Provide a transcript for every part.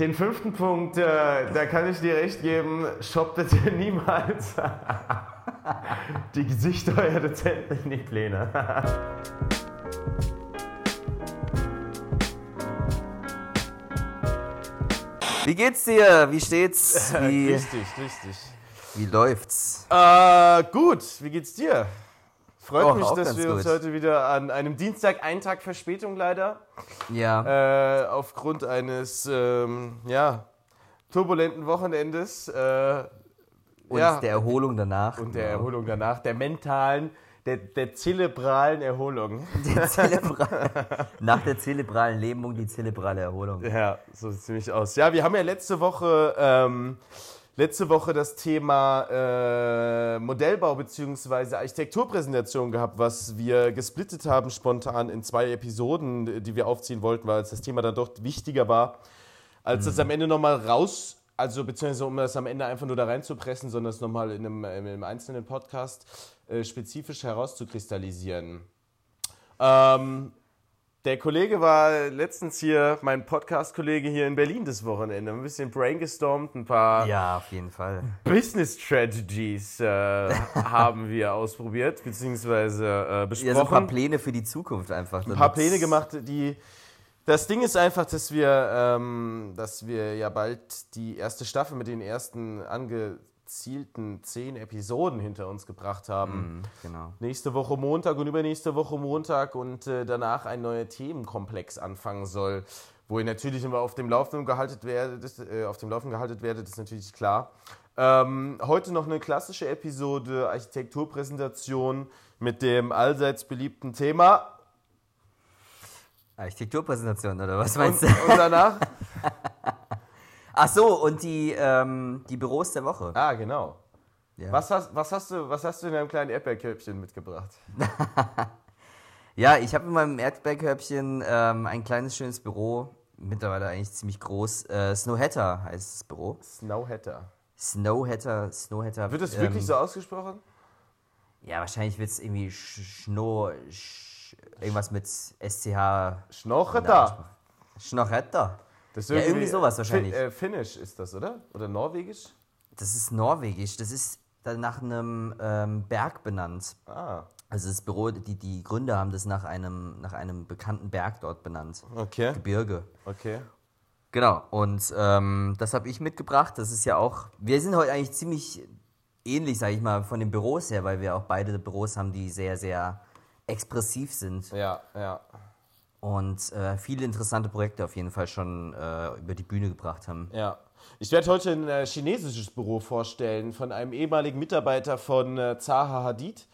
Den fünften Punkt, äh, da kann ich dir recht geben, shop bitte niemals die Gesichter eurer Dozenten in die Pläne. Wie geht's dir? Wie steht's? Wie, richtig, richtig. wie läuft's? Äh, gut, wie geht's dir? Freut Och, mich, dass wir uns gut. heute wieder an einem Dienstag, einen Tag Verspätung leider, Ja. äh, aufgrund eines, ähm, ja, turbulenten Wochenendes. Äh, und ja, der Erholung danach. und der Genau. Erholung danach, der mentalen, der, der zerebralen Erholung. Der Zelebra Nach der zelebralen Lähmung die zelebrale Erholung. Ja, so sieht es ziemlich aus. Ja, wir haben ja letzte Woche, ähm, letzte Woche das Thema äh, Modellbau bzw. Architekturpräsentation gehabt, was wir gesplittet haben spontan in zwei Episoden, die wir aufziehen wollten, weil das Thema dann doch wichtiger war, als es am Ende nochmal raus, also beziehungsweise um das am Ende einfach nur da reinzupressen, sondern es nochmal in einem, in einem einzelnen Podcast äh, spezifisch herauszukristallisieren. Ähm, der Kollege war letztens hier, mein Podcast-Kollege hier in Berlin das Wochenende. Ein bisschen brainstormt, ein paar Ja, auf jeden Fall. Business Strategies äh, haben wir ausprobiert, beziehungsweise äh, besprochen. Ja, so ein paar Pläne für die Zukunft einfach. ein paar Pläne gemacht, die. Das Ding ist einfach, dass wir, ähm, dass wir ja bald die erste Staffel mit den ersten angezielten zehn Episoden hinter uns gebracht haben. Mhm, Genau. nächste Woche Montag und übernächste Woche Montag und äh, danach ein neuer Themenkomplex anfangen soll, wo ihr natürlich immer auf dem Laufenden gehalten werdet, äh, auf dem Laufenden gehalten werdet, ist natürlich klar. Ähm, heute noch eine klassische Episode Architekturpräsentation mit dem allseits beliebten Thema Architekturpräsentation oder was und, meinst du? und danach Ach so, und die, ähm, die Büros der Woche. ah genau. Ja. Was hast, was hast du was hast du in deinem kleinen Erdbeerkörbchen mitgebracht? Ja, ich habe in meinem Erdbeerkörbchen ähm, ein kleines, schönes Büro. Mittlerweile eigentlich ziemlich groß. Äh, Snowhatter heißt das Büro. Snowhatter. Snowhatter, Snowhatter. Wird es ähm, wirklich so ausgesprochen? Ja, wahrscheinlich wird es irgendwie Sch- Schno... Sch irgendwas mit SCH... Schnochetter. Schnochetter. Das ist Ja, irgendwie sowas wahrscheinlich. Fin äh, Finnisch ist das, oder? Oder Norwegisch? Das ist norwegisch. Das ist dann nach einem ähm, Berg benannt. Ah, Also das Büro, die, die Gründer haben das nach einem, nach einem bekannten Berg dort benannt. okay. Gebirge. Okay. Genau, und ähm, das habe ich mitgebracht. Das ist ja auch, wir sind heute eigentlich ziemlich ähnlich, sage ich mal, von den Büros her, weil wir auch beide Büros haben, die sehr, sehr expressiv sind Ja, ja. Und äh, viele interessante Projekte auf jeden Fall schon äh, über die Bühne gebracht haben. Ja. Ich werde heute ein äh, chinesisches Büro vorstellen von einem ehemaligen Mitarbeiter von äh, Zaha Hadid.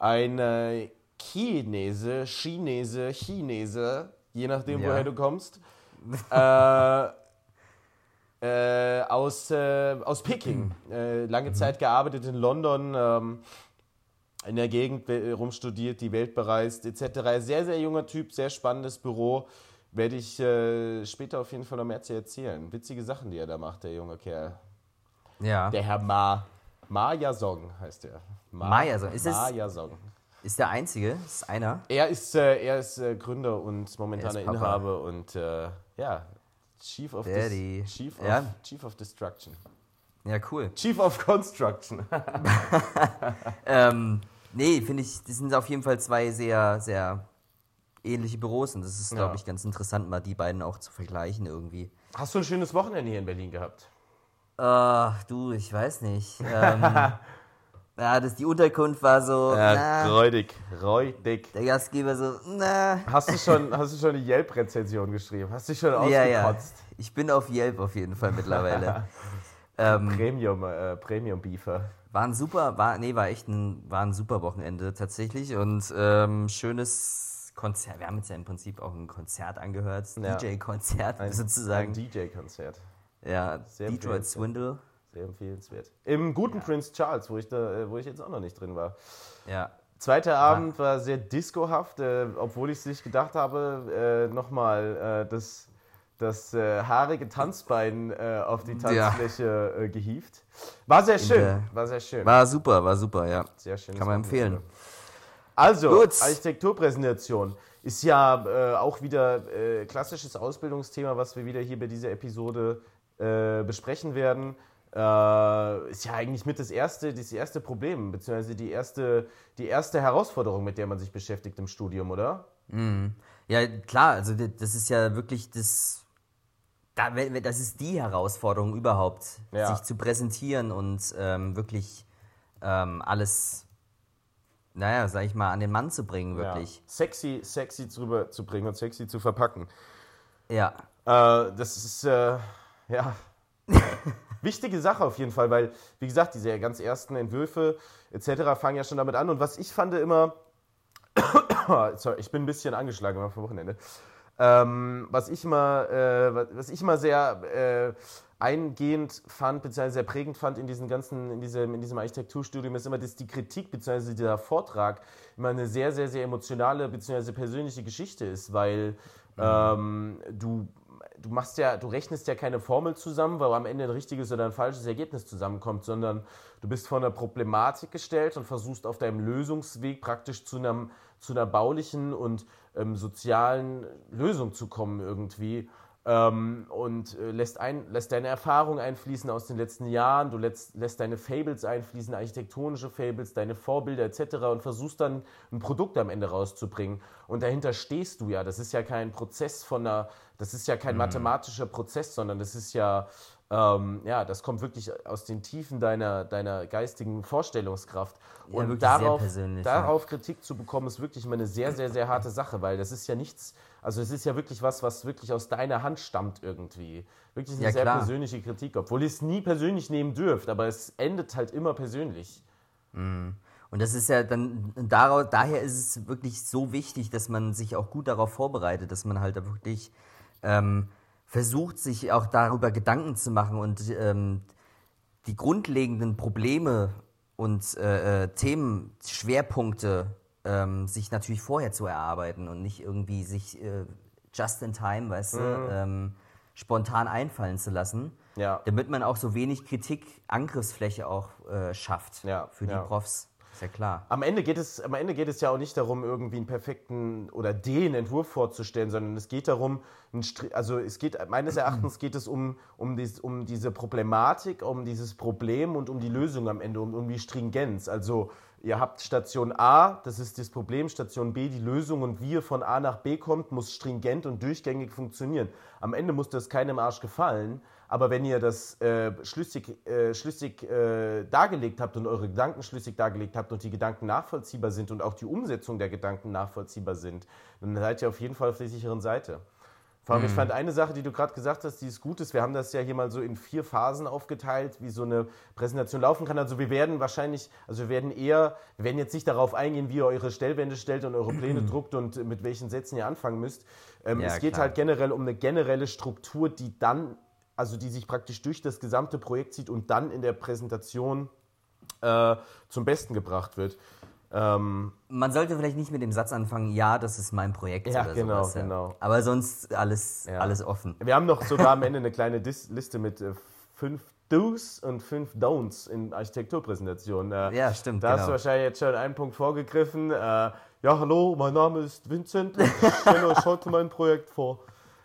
Ein äh, Chinese, Chinese, Chinese, je nachdem, Ja. woher du kommst. äh, aus, aus Peking. Äh, lange Zeit gearbeitet in London, ähm, in der Gegend äh, rumstudiert, die Welt bereist, etc. Sehr, sehr junger Typ, sehr spannendes Büro. Werde ich äh, später auf jeden Fall noch mehr zu erzählen. Witzige Sachen, die er da macht, der junge Kerl. Ja. Der Herr Ma. Ma Yasong heißt er. Ma Yasong. Ist es- Ma Yasong. Ist der einzige? Ist einer? Er ist, äh, er ist äh, Gründer und momentaner Er. Inhaber und äh, ja, Chief of, Daddy. Dis Chief, Ja. of, Chief of Destruction. Ja, cool. Chief of Construction. Ähm, nee, finde ich, das sind auf jeden Fall zwei sehr, sehr ähnliche Büros und das ist, glaube Ja. ich, ganz interessant, mal die beiden auch zu vergleichen irgendwie. Hast du ein schönes Wochenende hier in Berlin gehabt? Ach, du, ich weiß nicht. Ähm, ja, das, die Unterkunft war so, na, räudig, räudig. der Gastgeber so, na. Hast du schon, hast du schon eine Yelp-Rezension geschrieben? Hast du dich schon Ja, ja. ausgekotzt? Ich bin auf Yelp auf jeden Fall mittlerweile. ähm, Premium, äh, Premium Beefer. War ein super, war, nee, war echt ein, war ein super Wochenende tatsächlich und ähm, schönes Konzert. Wir haben jetzt ja im Prinzip auch ein Konzert angehört, Ja. DJ-Konzert Ein, sozusagen. Ein DJ-Konzert. ja, Sehr Detroit empfehlenswert. Swindle. Sehr empfehlenswert. Im guten Prince Charles, wo ich, da, äh, wo ich jetzt auch noch nicht drin war. Ja, Zweiter Abend war sehr discohaft, äh, obwohl ich es nicht gedacht habe, äh, nochmal äh, das, das äh, haarige Tanzbein äh, auf die Ja. Tanzfläche äh, gehievt. War sehr schön, der- war sehr schön. war super, war super, ja. sehr schön. Kann man empfehlen. Also, Gut. Architekturpräsentation ist ja äh, auch wieder äh, klassisches Ausbildungsthema, was wir wieder hier bei dieser Episode äh, besprechen werden. Äh, ist ja eigentlich mit das erste, das erste Problem, beziehungsweise die erste, die erste Herausforderung, mit der man sich beschäftigt im Studium, oder? Ja, klar, also das ist ja wirklich das. Da- Das ist die Herausforderung überhaupt, Ja. sich zu präsentieren und ähm, wirklich ähm, alles, naja, sag ich mal, an den Mann zu bringen, wirklich. Ja. Sexy, sexy drüber zu bringen und sexy zu verpacken. Ja. Äh, das ist, äh, ja, wichtige Sache auf jeden Fall, weil, wie gesagt, diese ganz ersten Entwürfe etc. fangen ja schon damit an. Und was ich fand immer, sorry, ich bin ein bisschen angeschlagen war vom Wochenende. Ähm, was ich immer, äh, was- ich immer sehr äh, eingehend fand, beziehungsweise sehr prägend fand in diesem ganzen, in diesem, in diesem Architekturstudium, ist immer, dass die Kritik, beziehungsweise dieser Vortrag immer eine sehr, sehr, sehr emotionale, beziehungsweise persönliche Geschichte ist, weil ähm, du, du machst ja, du rechnest ja keine Formel zusammen, weil am Ende ein richtiges oder ein falsches Ergebnis zusammenkommt, sondern du bist vor einer Problematik gestellt und versuchst auf deinem Lösungsweg praktisch zu einem zu einer baulichen und ähm, sozialen Lösung zu kommen irgendwie. Ähm, und äh, lässt, ein, lässt deine Erfahrung einfließen aus den letzten Jahren, du lässt, lässt deine Fables einfließen, architektonische Fables, deine Vorbilder etc. und versuchst dann ein Produkt am Ende rauszubringen. Und dahinter stehst du ja. Das ist ja kein Prozess von einer, das ist ja kein mathematischer Prozess, sondern das ist ja, ähm, ja, das kommt wirklich aus den Tiefen deiner, deiner geistigen Vorstellungskraft. Ja, und darauf, darauf Kritik zu bekommen, ist wirklich immer eine sehr, sehr, sehr harte Sache, weil das ist ja nichts, also es ist ja wirklich was, was wirklich aus deiner Hand stammt irgendwie. Wirklich eine Ja, sehr klar. persönliche Kritik, obwohl ihr es nie persönlich nehmen dürft, aber es endet halt immer persönlich. Und das ist ja dann, daraus, daher ist es wirklich so wichtig, dass man sich auch gut darauf vorbereitet, dass man halt da wirklich ähm, versucht, sich auch darüber Gedanken zu machen und ähm, die grundlegenden Probleme und äh, äh, Themen, Schwerpunkte ähm, sich natürlich vorher zu erarbeiten und nicht irgendwie sich äh, just in time, weißt du, ähm, spontan einfallen zu lassen, Ja. damit man auch so wenig Kritik, Angriffsfläche auch äh, schafft Ja, für die ja. Profs. Ist ja klar. Am Ende, geht es, am Ende geht es ja auch nicht darum, irgendwie einen perfekten oder den Entwurf vorzustellen, sondern es geht darum, also es geht, meines Erachtens geht es um, um, dies, um diese Problematik, um dieses Problem und um die Lösung am Ende, um, um die Stringenz. Also ihr habt Station A, das ist das Problem, Station B die Lösung und wie ihr von A nach B kommt, muss stringent und durchgängig funktionieren. Am Ende muss das keinem Arsch gefallen, aber wenn ihr das äh, schlüssig, äh, schlüssig äh, dargelegt habt und eure Gedanken schlüssig dargelegt habt und die Gedanken nachvollziehbar sind und auch die Umsetzung der Gedanken nachvollziehbar sind, dann seid ihr auf jeden Fall auf der sicheren Seite. Vor allem, ich fand eine Sache, die du gerade gesagt hast, die ist gut ist. Wir haben das ja hier mal so in vier Phasen aufgeteilt, wie so eine Präsentation laufen kann. Also wir werden wahrscheinlich, also wir werden eher, wir werden jetzt nicht darauf eingehen, wie ihr eure Stellwände stellt und eure Pläne druckt und mit welchen Sätzen ihr anfangen müsst. Ähm, Ja, es geht klar. halt generell um eine generelle Struktur, die dann, also die sich praktisch durch das gesamte Projekt zieht und dann in der Präsentation äh, zum Besten gebracht wird. Ähm, Man sollte vielleicht nicht mit dem Satz anfangen, ja, das ist mein Projekt Ja, oder genau, sowas. Ja. genau. Aber sonst alles, Ja. alles offen. Wir haben noch sogar am Ende eine kleine Dis Liste mit äh, fünf Do's und fünf Don'ts in Architekturpräsentationen. Äh, Ja, stimmt, Da hast genau. du wahrscheinlich jetzt schon einen Punkt vorgegriffen. Äh, ja, hallo, mein Name ist Vincent und ich stelle euch heute mein Projekt vor.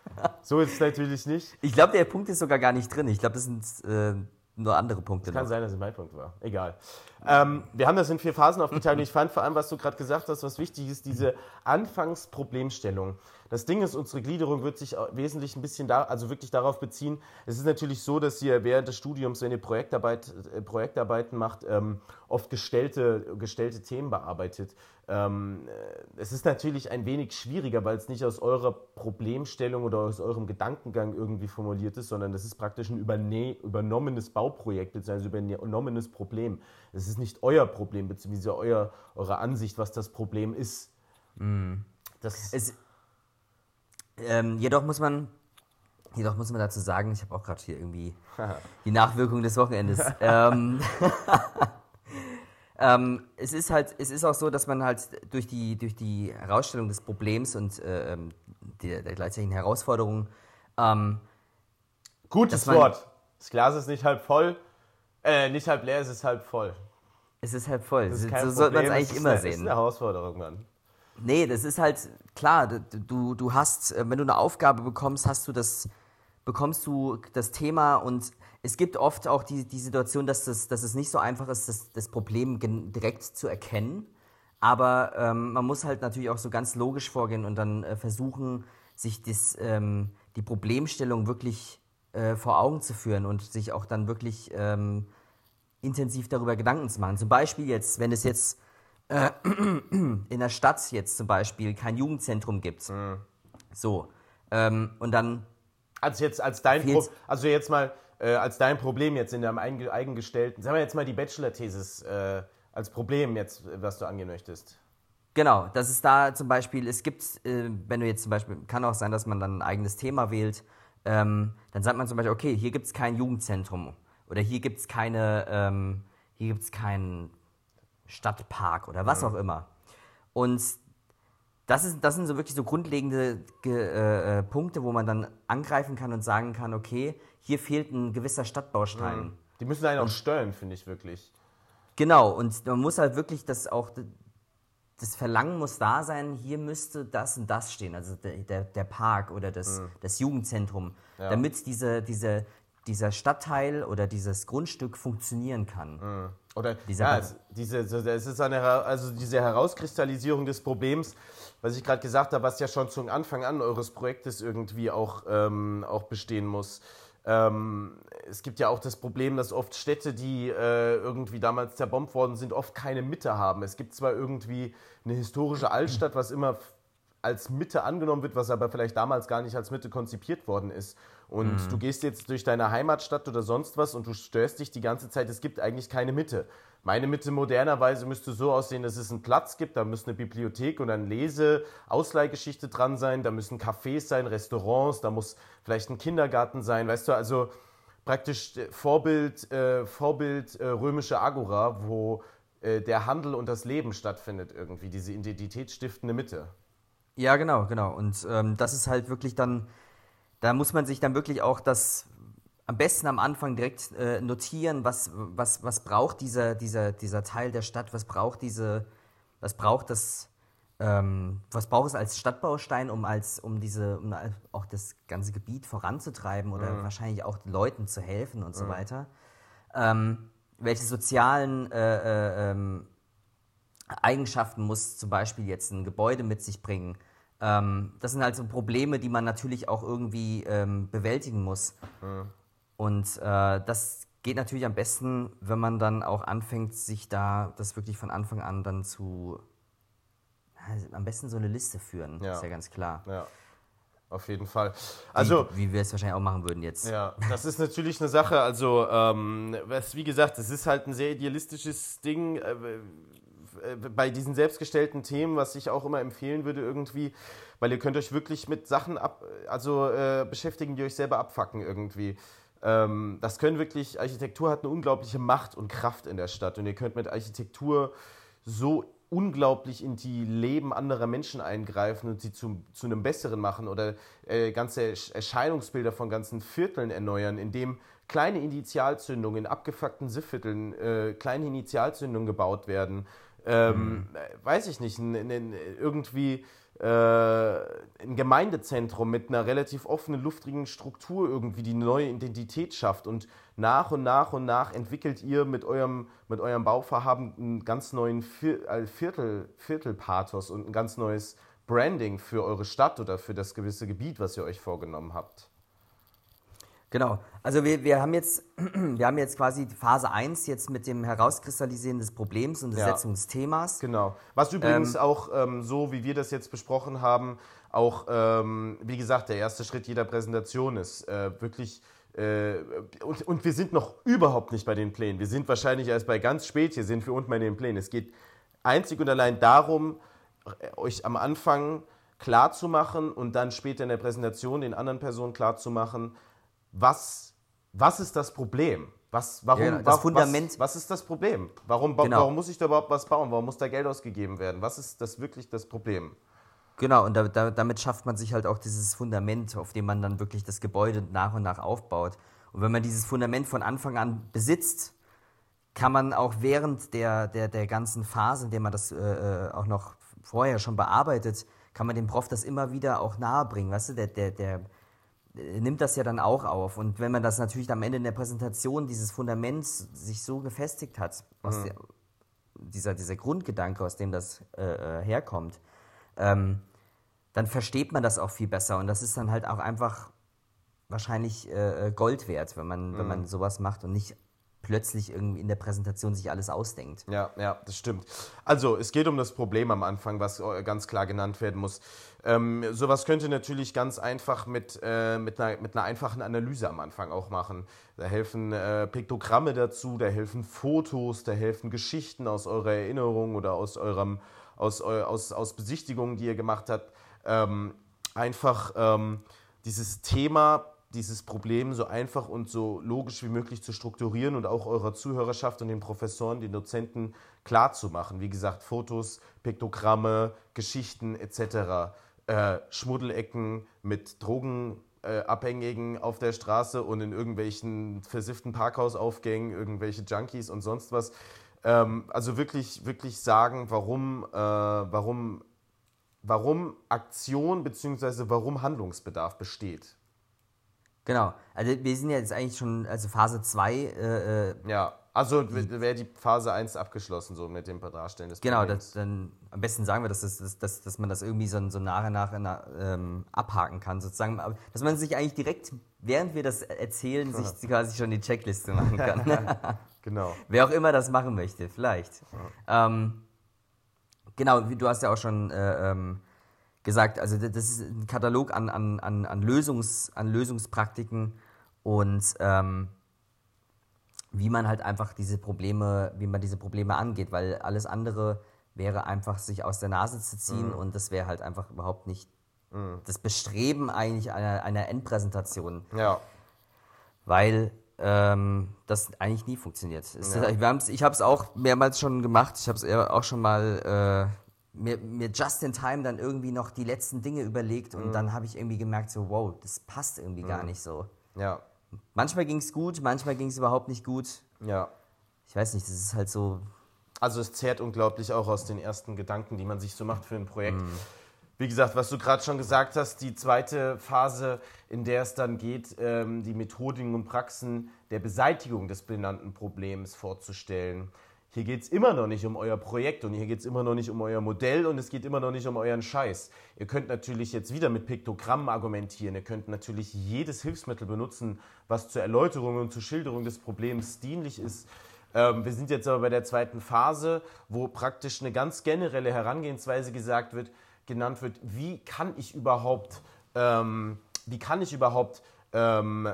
So ist es natürlich nicht. Ich glaube, der Punkt ist sogar gar nicht drin. Ich glaube, das sind äh, nur andere Punkte. Kann noch. sein, dass es mein Punkt war. Egal. Ähm, wir haben das in vier Phasen aufgeteilt und ich fand vor allem, was du gerade gesagt hast, was wichtig ist, diese Anfangsproblemstellung. Das Ding ist, unsere Gliederung wird sich wesentlich ein bisschen da, also wirklich darauf beziehen. Es ist natürlich so, dass ihr während des Studiums, wenn ihr Projektarbeit, äh, Projektarbeiten macht, ähm, oft gestellte, gestellte Themen bearbeitet. Ähm, äh, es ist natürlich ein wenig schwieriger, weil es nicht aus eurer Problemstellung oder aus eurem Gedankengang irgendwie formuliert ist, sondern das ist praktisch ein übernommenes Bauprojekt bzw. übernommenes Problem. Es ist nicht euer Problem bzw. Euer, eure Ansicht, was das Problem ist. Das Es, ähm, jedoch muss man, jedoch muss man dazu sagen, ich habe auch gerade hier irgendwie die Nachwirkung des Wochenendes. ähm, ähm, es ist halt, es ist auch so, dass man halt durch die, durch die Herausstellung des Problems und äh, ähm, der, der gleichzeitigen Herausforderung ähm, Gutes man- Wort. Das Glas ist nicht halb voll, äh, nicht halb leer, es ist halb voll. Es ist halb voll. Das ist so sollte man es eigentlich immer eine, Das sehen. ist eine Herausforderung, Mann. Nee, das ist halt klar, du, du hast, äh, wenn du eine Aufgabe bekommst, hast du das, bekommst du das Thema und es gibt oft auch die, die Situation, dass, das, dass es nicht so einfach ist, das, das Problem direkt zu erkennen. Aber ähm, man muss halt natürlich auch so ganz logisch vorgehen und dann äh, versuchen, sich das, ähm, die Problemstellung wirklich äh, vor Augen zu führen und sich auch dann wirklich ähm, intensiv darüber Gedanken zu machen. Zum Beispiel jetzt, wenn es jetzt äh, in der Stadt jetzt zum Beispiel kein Jugendzentrum gibt. So. Ähm, und dann, Also jetzt als dein Pro also jetzt mal äh, als dein Problem jetzt in deinem eigen, eigengestellten, sagen wir jetzt mal die Bachelor-Thesis äh, als Problem jetzt, was du angehen möchtest. genau, das ist da zum Beispiel, es gibt, äh, wenn du jetzt zum Beispiel, kann auch sein, dass man dann ein eigenes Thema wählt, ähm, dann sagt man zum Beispiel, okay, hier gibt es kein Jugendzentrum oder hier gibt es keine, ähm, hier gibt es keinen Stadtpark oder was auch immer. Und das, ist, das sind so wirklich so grundlegende Ge äh, äh, Punkte, wo man dann angreifen kann und sagen kann, okay, hier fehlt ein gewisser Stadtbaustein. Die müssen einen auch steuern, finde ich wirklich. Genau, und man muss halt wirklich das auch, das Verlangen muss da sein, hier müsste das und das stehen, also der, der, der Park oder das, das Jugendzentrum, damit diese, diese, dieser Stadtteil oder dieses Grundstück funktionieren kann. Oder Dieser ja, es, diese, es ist eine, also diese Herauskristallisierung des Problems, was ich gerade gesagt habe, was ja schon zum Anfang an eures Projektes irgendwie auch, ähm, auch bestehen muss. Ähm, es gibt ja auch das Problem, dass oft Städte, die äh, irgendwie damals zerbombt worden sind, oft keine Mitte haben. Es gibt zwar irgendwie eine historische Altstadt, was immer als Mitte angenommen wird, was aber vielleicht damals gar nicht als Mitte konzipiert worden ist. Und Mhm. du gehst jetzt durch deine Heimatstadt oder sonst was und du störst dich die ganze Zeit, es gibt eigentlich keine Mitte. Meine Mitte modernerweise müsste so aussehen, dass es einen Platz gibt, da müsste eine Bibliothek und eine Lese-Ausleihgeschichte dran sein, da müssen Cafés sein, Restaurants, da muss vielleicht ein Kindergarten sein, weißt du, also praktisch äh, Vorbild, äh, Vorbild äh, römische Agora, wo äh, der Handel und das Leben stattfindet irgendwie, diese identitätsstiftende Mitte. Ja, genau, genau. Und ähm, das ist halt wirklich dann, da muss man sich dann wirklich auch das am besten am Anfang direkt äh, notieren, was, was, was braucht dieser, dieser, dieser Teil der Stadt, was braucht diese, was braucht das, ähm, was braucht es als Stadtbaustein, um als, um diese, um auch das ganze Gebiet voranzutreiben oder wahrscheinlich auch den Leuten zu helfen und so weiter. Ähm, welche sozialen äh, äh, ähm, Eigenschaften muss zum Beispiel jetzt ein Gebäude mit sich bringen. Ähm, das sind halt so Probleme, die man natürlich auch irgendwie ähm, bewältigen muss. Und äh, das geht natürlich am besten, wenn man dann auch anfängt, sich da das wirklich von Anfang an dann zu. ja, Am besten so eine Liste führen, Ja. ist ja ganz klar. Ja, auf jeden Fall. Also, wie, wie wir es wahrscheinlich auch machen würden jetzt. Ja, das ist natürlich eine Sache. Also, ähm, was, wie gesagt, es ist halt ein sehr idealistisches Ding. Äh, bei diesen selbstgestellten Themen, was ich auch immer empfehlen würde irgendwie, weil ihr könnt euch wirklich mit Sachen ab, also äh, beschäftigen, die euch selber abfacken irgendwie. Ähm, das können wirklich, Architektur hat eine unglaubliche Macht und Kraft in der Stadt und ihr könnt mit Architektur so unglaublich in die Leben anderer Menschen eingreifen und sie zu, zu einem Besseren machen oder äh, ganze Ersch- Erscheinungsbilder von ganzen Vierteln erneuern, indem kleine Initialzündungen in abgefuckten Siffvierteln, äh, kleine Initialzündungen gebaut werden. Ähm, äh, Weiß ich nicht, n, n, irgendwie ein Gemeindezentrum mit einer relativ offenen, luftigen Struktur irgendwie, die neue Identität schafft. Und nach und nach und nach entwickelt ihr mit eurem, mit eurem Bauvorhaben einen ganz neuen äh, Viertel, Viertelpathos und ein ganz neues Branding für eure Stadt oder für das gewisse Gebiet, was ihr euch vorgenommen habt. Genau. Also wir, wir haben jetzt, wir haben jetzt quasi Phase 1 jetzt mit dem Herauskristallisieren des Problems und der Ja. Setzung des Themas. Genau. Was übrigens auch ähm, so, wie wir das jetzt besprochen haben, auch, ähm, wie gesagt, der erste Schritt jeder Präsentation ist. Äh, wirklich. Äh, und, und wir sind noch überhaupt nicht bei den Plänen. Wir sind wahrscheinlich erst bei ganz spät hier, sind wir unten bei den Plänen. Es geht einzig und allein darum, euch am Anfang klar zu machen und dann später in der Präsentation den anderen Personen klar zu machen, was, was ist das Problem? Was, warum, Ja, das wa- Fundament- Was, was ist das Problem? Warum, Genau. warum muss ich da überhaupt was bauen? Warum muss da Geld ausgegeben werden? Was ist das wirklich das Problem? Genau, und da, da, damit schafft man sich halt auch dieses Fundament, auf dem man dann wirklich das Gebäude nach und nach aufbaut. Und wenn man dieses Fundament von Anfang an besitzt, kann man auch während der, der, der ganzen Phase, in der man das äh, äh, auch noch vorher schon bearbeitet, kann man dem Prof das immer wieder auch nahe bringen. Weißt du, der, der, der nimmt das ja dann auch auf. Und wenn man das natürlich am Ende in der Präsentation, dieses Fundament sich so gefestigt hat, mhm. der, dieser, dieser Grundgedanke, aus dem das äh, äh, herkommt, ähm, dann versteht man das auch viel besser. Und das ist dann halt auch einfach wahrscheinlich äh, äh Gold wert, wenn man, mhm. wenn man sowas macht und nicht plötzlich irgendwie in der Präsentation sich alles ausdenkt. Ja, ja, das stimmt. Also, es geht um das Problem am Anfang, was äh, ganz klar genannt werden muss. Ähm, sowas könnte natürlich ganz einfach mit, äh, mit, einer, mit einer einfachen Analyse am Anfang auch machen. Da helfen äh, Piktogramme dazu, da helfen Fotos, da helfen Geschichten aus eurer Erinnerung oder aus eurem aus, aus, aus Besichtigungen, die ihr gemacht habt. Ähm, einfach ähm, dieses Thema dieses Problem so einfach und so logisch wie möglich zu strukturieren und auch eurer Zuhörerschaft und den Professoren, den Dozenten klar zu machen. Wie gesagt, Fotos, Piktogramme, Geschichten etc. Äh, Schmuddelecken mit Drogenabhängigen äh, auf der Straße und in irgendwelchen versifften Parkhausaufgängen, irgendwelche Junkies und sonst was. Ähm, also wirklich, wirklich sagen, warum, äh, warum, warum Aktion bzw. warum Handlungsbedarf besteht. Genau. Also wir sind ja jetzt eigentlich schon, also Phase 2. Äh, äh, ja, also wäre die Phase 1 abgeschlossen, so mit dem Darstellen des Genau, das, dann am besten sagen wir, dass, das, dass, dass man das irgendwie so, so nach und nach ähm, abhaken kann, sozusagen. Dass man sich eigentlich direkt, während wir das erzählen, sich quasi schon die Checkliste machen kann. genau. Wer auch immer das machen möchte, vielleicht. Ja. Ähm, genau, du hast ja auch schon äh, ähm, gesagt, also das ist ein Katalog an, an, an, an, Lösungs, an Lösungspraktiken und ähm, wie man halt einfach diese Probleme, wie man diese Probleme angeht, weil alles andere wäre einfach sich aus der Nase zu ziehen mhm. und das wäre halt einfach überhaupt nicht mhm. das Bestreben eigentlich einer, einer Endpräsentation. Ja. Weil ähm, das eigentlich nie funktioniert. Ja. ich habe es auch mehrmals schon gemacht. Ich habe es auch schon mal äh, mir, mir just in time dann irgendwie noch die letzten Dinge überlegt und mhm. dann habe ich irgendwie gemerkt, so, wow, das passt irgendwie mhm. gar nicht so. Ja. Manchmal ging es gut, manchmal ging es überhaupt nicht gut. Ja. Ich weiß nicht, das ist halt so. Also es zehrt unglaublich auch aus den ersten Gedanken, die man sich so macht für ein Projekt. Mhm. Wie gesagt, was du gerade schon gesagt hast, die zweite Phase, in der es dann geht, ähm, die Methodiken und Praxen der Beseitigung des benannten Problems vorzustellen. Hier geht es immer noch nicht um euer Projekt und hier geht es immer noch nicht um euer Modell und es geht immer noch nicht um euren Scheiß. Ihr könnt natürlich jetzt wieder mit Piktogrammen argumentieren. Ihr könnt natürlich jedes Hilfsmittel benutzen, was zur Erläuterung und zur Schilderung des Problems dienlich ist. Ähm, wir sind jetzt aber bei der zweiten Phase, wo praktisch eine ganz generelle Herangehensweise gesagt wird, genannt wird, wie kann ich überhaupt, ähm, wie kann ich überhaupt ähm,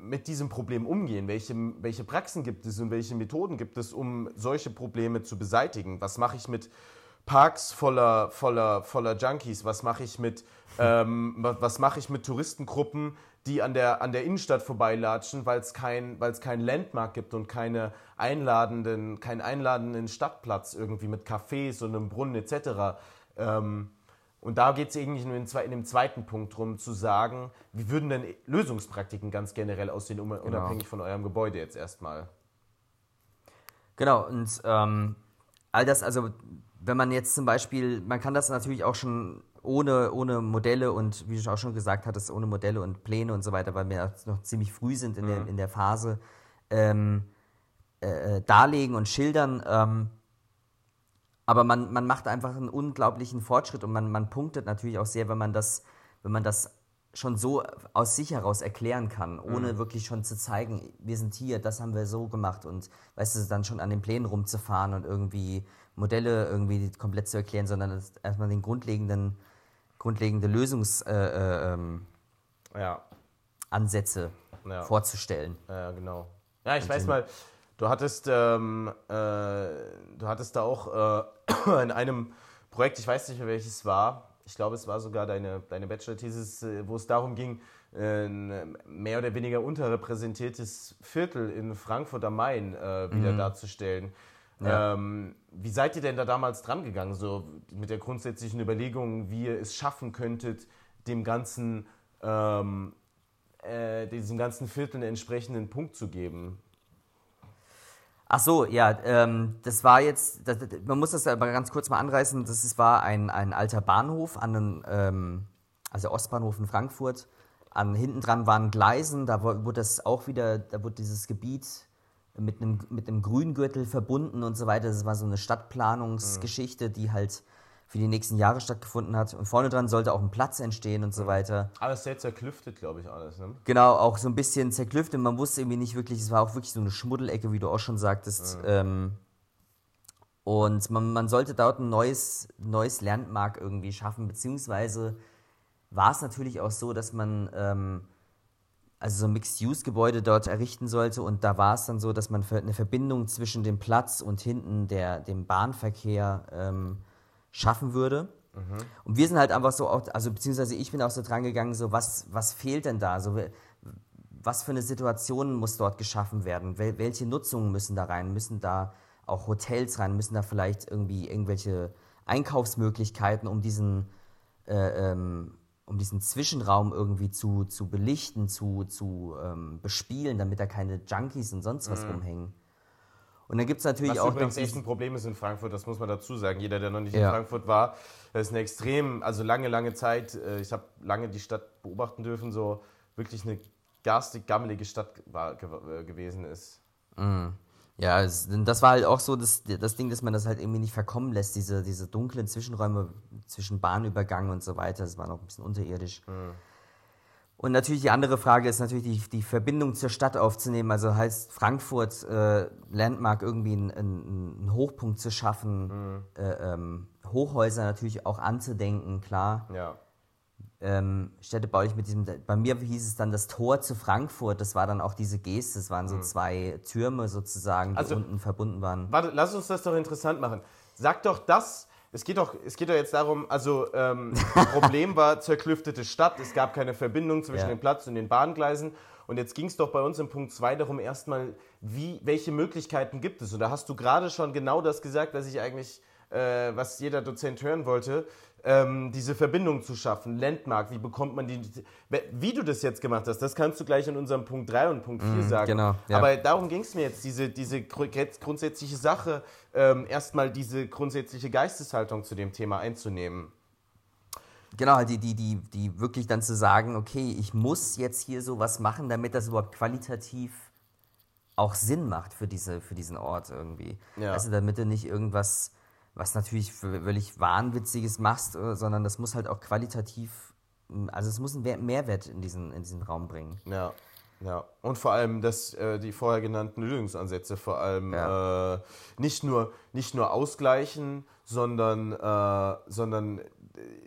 mit diesem Problem umgehen? Welche, welche Praxen gibt es und welche Methoden gibt es, um solche Probleme zu beseitigen? Was mache ich mit Parks voller, voller, voller Junkies? Was mache ich mit, ähm, was mache ich mit Touristengruppen, die an der, an der Innenstadt vorbeilatschen, weil es kein, kein Landmark gibt und keine einladenden, keinen einladenden Stadtplatz irgendwie mit Cafés und einem Brunnen etc. Ähm, und da geht es eigentlich nur in, dem zweiten Punkt drum, zu sagen, wie würden denn Lösungspraktiken ganz generell aussehen, genau. unabhängig genau. von eurem Gebäude jetzt erstmal? Genau, und ähm, all das, also wenn man jetzt zum Beispiel, man kann das natürlich auch schon ohne, ohne Modelle und wie du auch schon gesagt hattest, ohne Modelle und Pläne und so weiter, weil wir noch ziemlich früh sind in, mhm. der, in der Phase, ähm, äh, äh, darlegen und schildern. Ähm, aber man, man macht einfach einen unglaublichen Fortschritt und man, man punktet natürlich auch sehr, wenn man das, wenn man das schon so aus sich heraus erklären kann, ohne mhm. wirklich schon zu zeigen, wir sind hier, das haben wir so gemacht und weißt du, dann schon an den Plänen rumzufahren und irgendwie Modelle irgendwie komplett zu erklären, sondern erstmal den grundlegenden, grundlegende Lösungsansätze äh, äh, ähm, ja. vorzustellen. Ja, genau. Ja, ich und weiß mal, Du hattest, ähm, äh, du hattest da auch äh, in einem Projekt, ich weiß nicht mehr welches war, ich glaube es war sogar deine, deine Bachelor-Thesis, äh, wo es darum ging, ein mehr oder weniger unterrepräsentiertes Viertel in Frankfurt am Main äh, wieder mhm. darzustellen. Ja. Ähm, wie seid ihr denn da damals dran gegangen, so mit der grundsätzlichen Überlegung, wie ihr es schaffen könntet, dem ganzen, ähm, äh, diesem ganzen Viertel einen entsprechenden Punkt zu geben? Ach so, ja, ähm, das war jetzt, das, man muss das aber ganz kurz mal anreißen, das ist, war ein, ein alter Bahnhof an den, ähm, also Ostbahnhof in Frankfurt. An, hinten dran waren Gleisen, da wurde das auch wieder, da wurde dieses Gebiet mit einem, mit einem Grüngürtel verbunden und so weiter. Das war so eine Stadtplanungsgeschichte, die halt für die nächsten Jahre stattgefunden hat. Und vorne dran sollte auch ein Platz entstehen und so weiter. Alles sehr zerklüftet, glaube ich, alles. Ne? Genau, auch so ein bisschen zerklüftet. Man wusste irgendwie nicht wirklich, es war auch wirklich so eine Schmuddelecke, wie du auch schon sagtest. Ja. Ähm, und man, man, sollte dort ein neues, neues Landmark irgendwie schaffen, beziehungsweise war es natürlich auch so, dass man ähm, also so ein Mixed-Use-Gebäude dort errichten sollte und da war es dann so, dass man eine Verbindung zwischen dem Platz und hinten der, dem Bahnverkehr ähm, schaffen würde. Mhm. Und wir sind halt einfach so, auch, also beziehungsweise ich bin auch so dran gegangen, so was, was fehlt denn da? So, was für eine Situation muss dort geschaffen werden? Wel welche Nutzungen müssen da rein? Müssen da auch Hotels rein? Müssen da vielleicht irgendwie irgendwelche Einkaufsmöglichkeiten, um diesen, äh, ähm, um diesen Zwischenraum irgendwie zu, zu belichten, zu, zu ähm, bespielen, damit da keine Junkies und sonst was mhm. rumhängen? Und dann gibt es natürlich Was auch. Übrigens echt ein Problem ist in Frankfurt, das muss man dazu sagen. Jeder, der noch nicht ja. in Frankfurt war, ist eine extrem, also lange, lange Zeit, äh, ich habe lange die Stadt beobachten dürfen, so wirklich eine garstig gammelige Stadt war, äh, gewesen ist. Mhm. Ja, das war halt auch so das, das Ding, dass man das halt irgendwie nicht verkommen lässt, diese, diese dunklen Zwischenräume zwischen Bahnübergang und so weiter. Das war noch ein bisschen unterirdisch. Mhm. Und natürlich die andere Frage ist natürlich die, die Verbindung zur Stadt aufzunehmen. Also heißt Frankfurt äh, Landmark irgendwie einen, einen Hochpunkt zu schaffen, mhm. äh, ähm, Hochhäuser natürlich auch anzudenken, klar. Ja. Ähm, städtebaulich mit diesem, bei mir hieß es dann das Tor zu Frankfurt, das war dann auch diese Geste, das waren so mhm. zwei Türme sozusagen, die also, unten verbunden waren. Warte, lass uns das doch interessant machen. Sag doch das, es geht doch, es geht doch jetzt darum, also ähm, Problem war zerklüftete Stadt, es gab keine Verbindung zwischen ja. dem Platz und den Bahngleisen. Und jetzt ging es doch bei uns im Punkt 2 darum, erstmal, wie, welche Möglichkeiten gibt es? Und da hast du gerade schon genau das gesagt, was ich eigentlich, äh, was jeder Dozent hören wollte ähm, diese Verbindung zu schaffen. Landmark, wie bekommt man die. Wie du das jetzt gemacht hast, das kannst du gleich in unserem Punkt 3 und Punkt 4 mm, sagen. Genau, ja. Aber darum ging es mir jetzt, diese, diese grundsätzliche Sache, ähm, erstmal diese grundsätzliche Geisteshaltung zu dem Thema einzunehmen. Genau, die, die, die, die wirklich dann zu sagen, okay, ich muss jetzt hier sowas machen, damit das überhaupt qualitativ auch Sinn macht für, diese, für diesen Ort irgendwie. Ja. Also damit du nicht irgendwas was natürlich völlig Wahnwitziges machst, äh, sondern das muss halt auch qualitativ, also es muss einen Mehrwert in diesen, in diesen Raum bringen. Ja. Ja, und vor allem dass äh, die vorher genannten Lösungsansätze vor allem ja. äh, nicht, nur, nicht nur ausgleichen, sondern, äh, sondern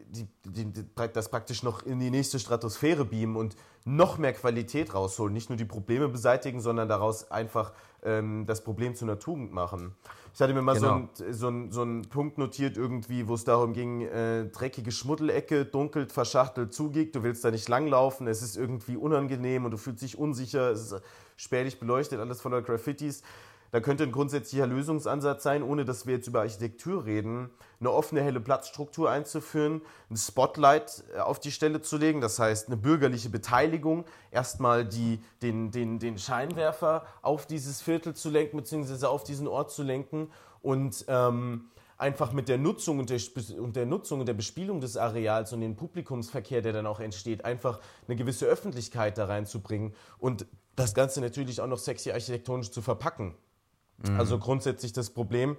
die, die, die, das praktisch noch in die nächste Stratosphäre beamen und noch mehr Qualität rausholen. Nicht nur die Probleme beseitigen, sondern daraus einfach ähm, das Problem zu einer Tugend machen. Ich hatte mir mal genau. so, einen, so, einen, so einen Punkt notiert, irgendwie, wo es darum ging, äh, dreckige Schmuddelecke, dunkelt, verschachtelt zugeht, du willst da nicht langlaufen, es ist irgendwie unangenehm und du fühlst dich unsicher, es ist spärlich beleuchtet, alles voller Graffitis. Da könnte ein grundsätzlicher Lösungsansatz sein, ohne dass wir jetzt über Architektur reden, eine offene, helle Platzstruktur einzuführen, ein Spotlight äh, auf die Stelle zu legen, das heißt eine bürgerliche Beteiligung, erstmal die, den, den, den Scheinwerfer auf dieses Viertel zu lenken, beziehungsweise auf diesen Ort zu lenken und ähm, einfach mit der Nutzung und der, und der Nutzung und der Bespielung des Areals und dem Publikumsverkehr, der dann auch entsteht, einfach eine gewisse Öffentlichkeit da reinzubringen und das Ganze natürlich auch noch sexy architektonisch zu verpacken. Mhm. Also grundsätzlich das Problem,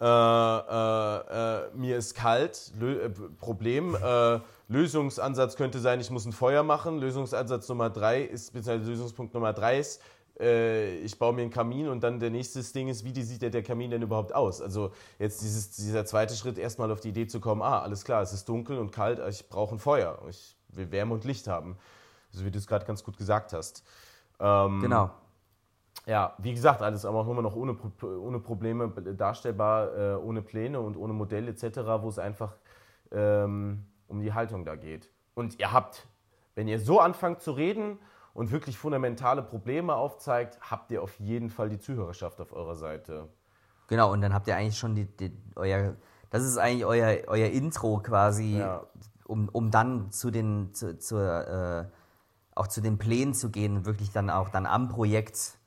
äh, äh, äh, mir ist kalt, Lö äh, Problem, äh, Lösungsansatz könnte sein, ich muss ein Feuer machen. Lösungsansatz Nummer drei ist, beziehungsweise Lösungspunkt Nummer drei ist, äh, ich baue mir einen Kamin und dann der nächste Ding ist, wie sieht der, der Kamin denn überhaupt aus? Also jetzt dieses, dieser zweite Schritt, erstmal auf die Idee zu kommen, ah, alles klar, es ist dunkel und kalt, ich brauche ein Feuer, ich will Wärme und Licht haben. So wie du es gerade ganz gut gesagt hast. Ähm, genau. Ja, wie gesagt, alles aber auch immer noch ohne, ohne Probleme darstellbar, äh, ohne Pläne und ohne Modell etc., wo es einfach ähm, um die Haltung da geht. Und ihr habt, wenn ihr so anfangt zu reden und wirklich fundamentale Probleme aufzeigt, habt ihr auf jeden Fall die Zuhörerschaft auf eurer Seite. Genau, und dann habt ihr eigentlich schon die, die euer, das ist eigentlich euer, euer Intro quasi, ja. um, um dann zu den, zu, zur, äh, auch zu den Plänen zu gehen, wirklich dann auch dann am Projekt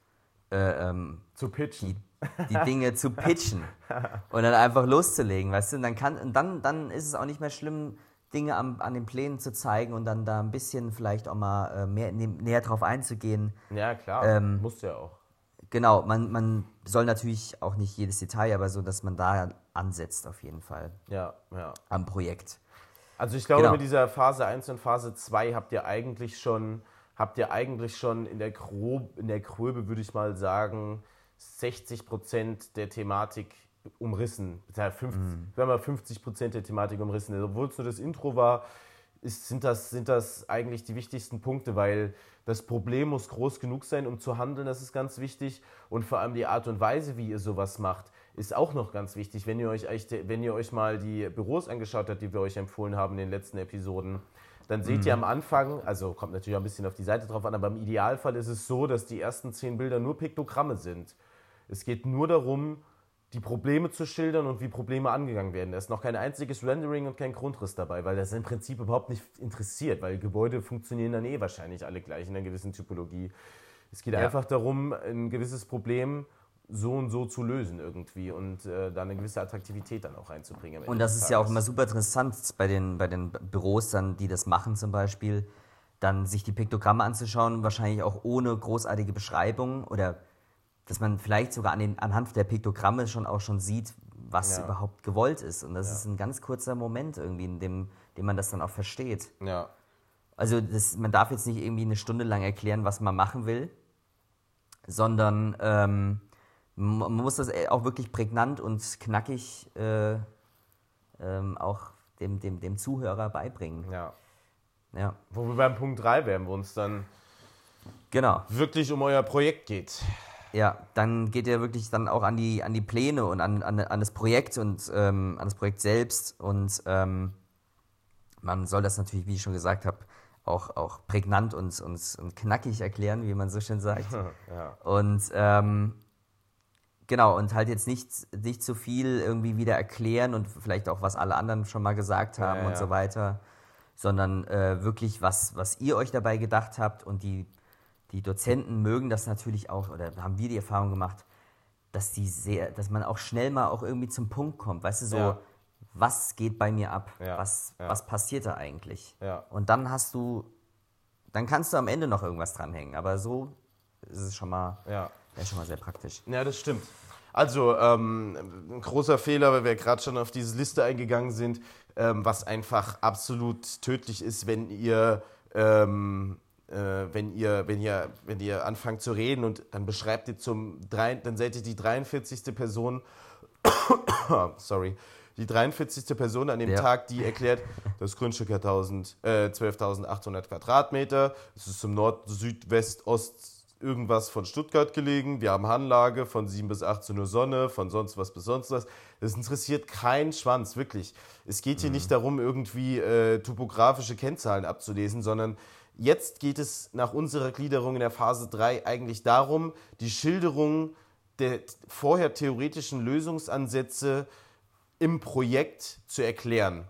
äh, ähm, Zu pitchen. die, die Dinge zu pitchen und dann einfach loszulegen, weißt du? Und dann, kann, und dann, dann ist es auch nicht mehr schlimm, Dinge am, an den Plänen zu zeigen und dann da ein bisschen vielleicht auch mal äh, mehr, nä- näher drauf einzugehen. Ja, klar. Ähm, Musst du ja auch. Genau, man, man soll natürlich auch nicht jedes Detail, aber so, dass man da ansetzt auf jeden Fall Ja, ja. am Projekt. Also ich glaube, Genau. mit dieser Phase 1 und Phase 2 habt ihr eigentlich schon, habt ihr eigentlich schon in der, Grob, in der Gröbe, würde ich mal sagen, 60 Prozent der Thematik umrissen. Ja, 50, Sagen wir mal 50 Prozent der Thematik umrissen. Also, Obwohl es nur das Intro war, ist, sind, das, sind das eigentlich die wichtigsten Punkte, weil das Problem muss groß genug sein, um zu handeln, das ist ganz wichtig. Und vor allem die Art und Weise, wie ihr sowas macht, ist auch noch ganz wichtig. Wenn ihr euch, wenn ihr euch mal die Büros angeschaut habt, die wir euch empfohlen haben in den letzten Episoden, dann seht ihr am Anfang, also kommt natürlich auch ein bisschen auf die Seite drauf an, aber im Idealfall ist es so, dass die ersten zehn Bilder nur Piktogramme sind. Es geht nur darum, die Probleme zu schildern und wie Probleme angegangen werden. Da ist noch kein einziges Rendering und kein Grundriss dabei, weil das im Prinzip überhaupt nicht interessiert, weil Gebäude funktionieren dann eh wahrscheinlich alle gleich in einer gewissen Typologie. Es geht Ja. einfach darum, ein gewisses Problem so und so zu lösen irgendwie und äh, da eine gewisse Attraktivität dann auch reinzubringen. Und das ist ja auch immer super interessant bei den, bei den Büros, dann, die das machen zum Beispiel, dann sich die Piktogramme anzuschauen, wahrscheinlich auch ohne großartige Beschreibung oder dass man vielleicht sogar an den, anhand der Piktogramme schon auch schon sieht, was Ja. überhaupt gewollt ist. Und das Ja. ist ein ganz kurzer Moment irgendwie, in dem, dem man das dann auch versteht. Ja, Also das, man darf jetzt nicht irgendwie eine Stunde lang erklären, was man machen will, sondern ähm, man muss das auch wirklich prägnant und knackig äh, ähm, auch dem, dem, dem Zuhörer beibringen. ja. Ja, Wo wir beim Punkt 3 wären, wo uns dann genau. wirklich um euer Projekt geht. Ja, dann geht er wirklich dann auch an die, an die Pläne und an, an, an das Projekt und ähm, an das Projekt selbst. Und ähm, man soll das natürlich, wie ich schon gesagt habe, auch, auch prägnant und, und, und knackig erklären, wie man so schön sagt. Ja. Und ähm, genau, und halt jetzt nicht, nicht zu viel irgendwie wieder erklären und vielleicht auch, was alle anderen schon mal gesagt haben Ja, und ja. so weiter, sondern äh, wirklich, was, was ihr euch dabei gedacht habt. Und die, die Dozenten mögen das natürlich auch, oder haben wir die Erfahrung gemacht, dass die sehr, dass man auch schnell mal auch irgendwie zum Punkt kommt, weißt du, so, was geht bei mir ab? Was, was passiert da eigentlich? Und dann hast du, dann kannst du am Ende noch irgendwas dranhängen, aber so ist es schon mal, Ja. Wäre schon mal sehr praktisch. Ja, das stimmt. Also, ähm, ein großer Fehler, weil wir gerade schon auf diese Liste eingegangen sind, ähm, was einfach absolut tödlich ist, wenn ihr, ähm, äh, wenn ihr, wenn ihr, wenn ihr anfangt zu reden und dann beschreibt ihr zum drei, dann seid ihr die 43. Person, sorry, die 43. Person an dem Ja. Tag, die erklärt, das Grundstück hat 1000, äh, 12.800 Quadratmeter, es ist im Nord, Süd, West, Ost irgendwas von Stuttgart gelegen, wir haben Anlage von 7 bis 18 Uhr Sonne, von sonst was bis sonst was. Das interessiert keinen Schwanz, wirklich. Es geht hier nicht darum, irgendwie äh, topografische Kennzahlen abzulesen, sondern jetzt geht es nach unserer Gliederung in der Phase 3 eigentlich darum, die Schilderung der vorher theoretischen Lösungsansätze im Projekt zu erklären.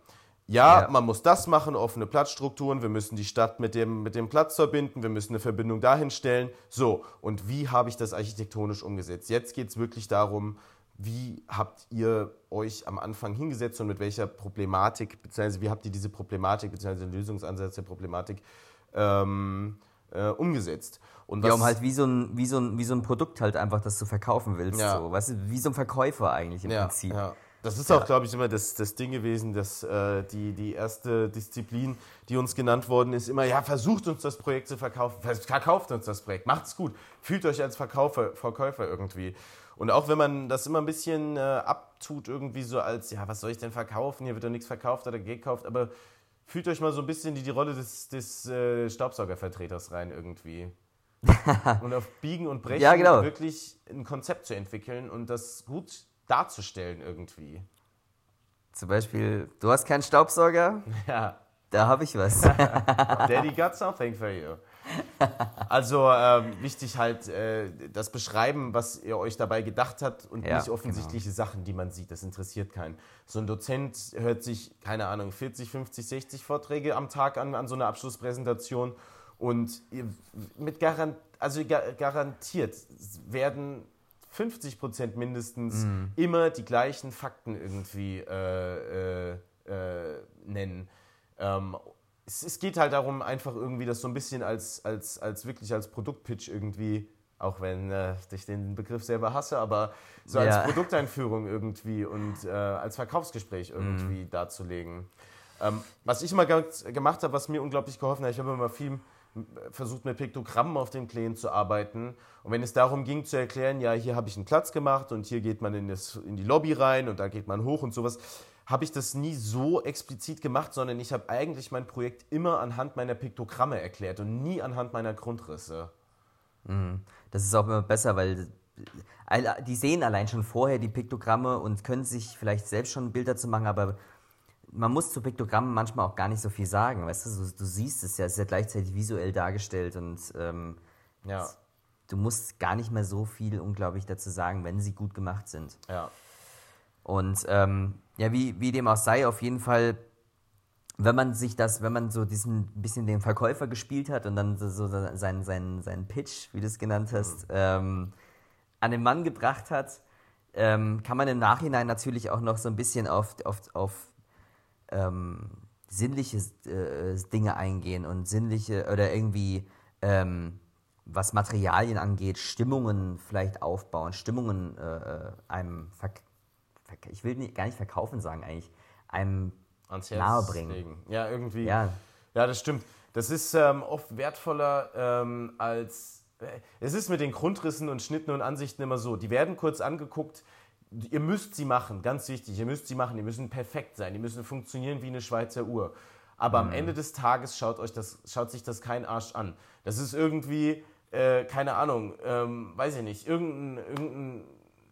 Ja, Ja. man muss das machen, offene Platzstrukturen, wir müssen die Stadt mit dem, mit dem Platz verbinden, wir müssen eine Verbindung dahin stellen. So, und wie habe ich das architektonisch umgesetzt? Jetzt geht es wirklich darum, wie habt ihr euch am Anfang hingesetzt und mit welcher Problematik, beziehungsweise wie habt ihr diese Problematik, beziehungsweise den Lösungsansatz der Problematik ähm, äh, umgesetzt? Und Ja, um halt wie so, ein, wie, so ein, wie so ein Produkt halt einfach, das du verkaufen willst. Ja. So. Weißt du, wie so ein Verkäufer eigentlich im ja, Prinzip. Ja. Das ist auch, glaube ich, immer das, das Ding gewesen, dass äh, die, die erste Disziplin, die uns genannt worden ist, immer, ja, versucht uns das Projekt zu verkaufen, Ver- verkauft uns das Projekt, macht's gut, fühlt euch als Verkäufer, Verkäufer irgendwie. Und auch wenn man das immer ein bisschen äh, abtut, irgendwie so als, ja, was soll ich denn verkaufen, hier wird doch nichts verkauft oder gekauft, aber fühlt euch mal so ein bisschen in die Rolle des, des äh, Staubsaugervertreters rein irgendwie. und auf Biegen und Brechen Ja, genau. wirklich ein Konzept zu entwickeln und das gut darzustellen irgendwie. Zum Beispiel, du hast keinen Staubsauger, Ja, da habe ich was. Daddy got something for you. Also ähm, wichtig halt äh, das Beschreiben, was ihr euch dabei gedacht habt und Ja, nicht offensichtliche Sachen, die man sieht. Das interessiert keinen. So ein Dozent hört sich, keine Ahnung, 40, 50, 60 Vorträge am Tag an, an so einer Abschlusspräsentation Und mit Garant also garantiert werden 50 Prozent mindestens mhm. immer die gleichen Fakten irgendwie äh, äh, äh, nennen. Ähm, es, es, geht halt darum, einfach irgendwie das so ein bisschen als, als, als wirklich als Produktpitch irgendwie, auch wenn äh, ich den Begriff selber hasse, aber so ja. als Produkteinführung irgendwie und äh, als Verkaufsgespräch irgendwie mhm. darzulegen. Ähm, was ich mal gemacht habe, was mir unglaublich geholfen hat, ich habe immer viel versucht mit Piktogrammen auf den Plänen zu arbeiten. Und wenn es darum ging zu erklären, ja, hier habe ich einen Platz gemacht und hier geht man in, das, in die Lobby rein und da geht man hoch und sowas, habe ich das nie so explizit gemacht, sondern ich habe eigentlich mein Projekt immer anhand meiner Piktogramme erklärt und nie anhand meiner Grundrisse. Mhm. Das ist auch immer besser, weil die sehen allein schon vorher die Piktogramme und können sich vielleicht selbst schon Bilder zu machen, aber man muss zu Piktogrammen manchmal auch gar nicht so viel sagen. Weißt du, du, du siehst es ja, es ist ja gleichzeitig visuell dargestellt und ähm, ja. du musst gar nicht mehr so viel unglaublich dazu sagen, wenn sie gut gemacht sind. Ja. Und ähm, ja, wie, wie dem auch sei, auf jeden Fall, wenn man sich das, wenn man so diesen bisschen den Verkäufer gespielt hat und dann so, so seinen, seinen, seinen Pitch, wie du es genannt hast, mhm. ähm, an den Mann gebracht hat, ähm, kann man im Nachhinein natürlich auch noch so ein bisschen auf, auf, auf ähm, sinnliche äh, Dinge eingehen und sinnliche oder irgendwie, ähm, was Materialien angeht, Stimmungen vielleicht aufbauen, Stimmungen äh, äh einem, ich will nicht, gar nicht verkaufen sagen eigentlich, einem nahebringen. Ja, irgendwie. Ja. ja, das stimmt. Das ist ähm, oft wertvoller ähm, als. Äh, es ist mit den Grundrissen und Schnitten und Ansichten immer so. Die werden kurz angeguckt, ihr müsst sie machen, ganz wichtig, ihr müsst sie machen, die müssen perfekt sein, die müssen funktionieren wie eine Schweizer Uhr. Aber mhm. am Ende des Tages schaut, euch das, schaut sich das kein Arsch an. Das ist irgendwie, äh, keine Ahnung, ähm, weiß ich nicht, irgendein, irgendein,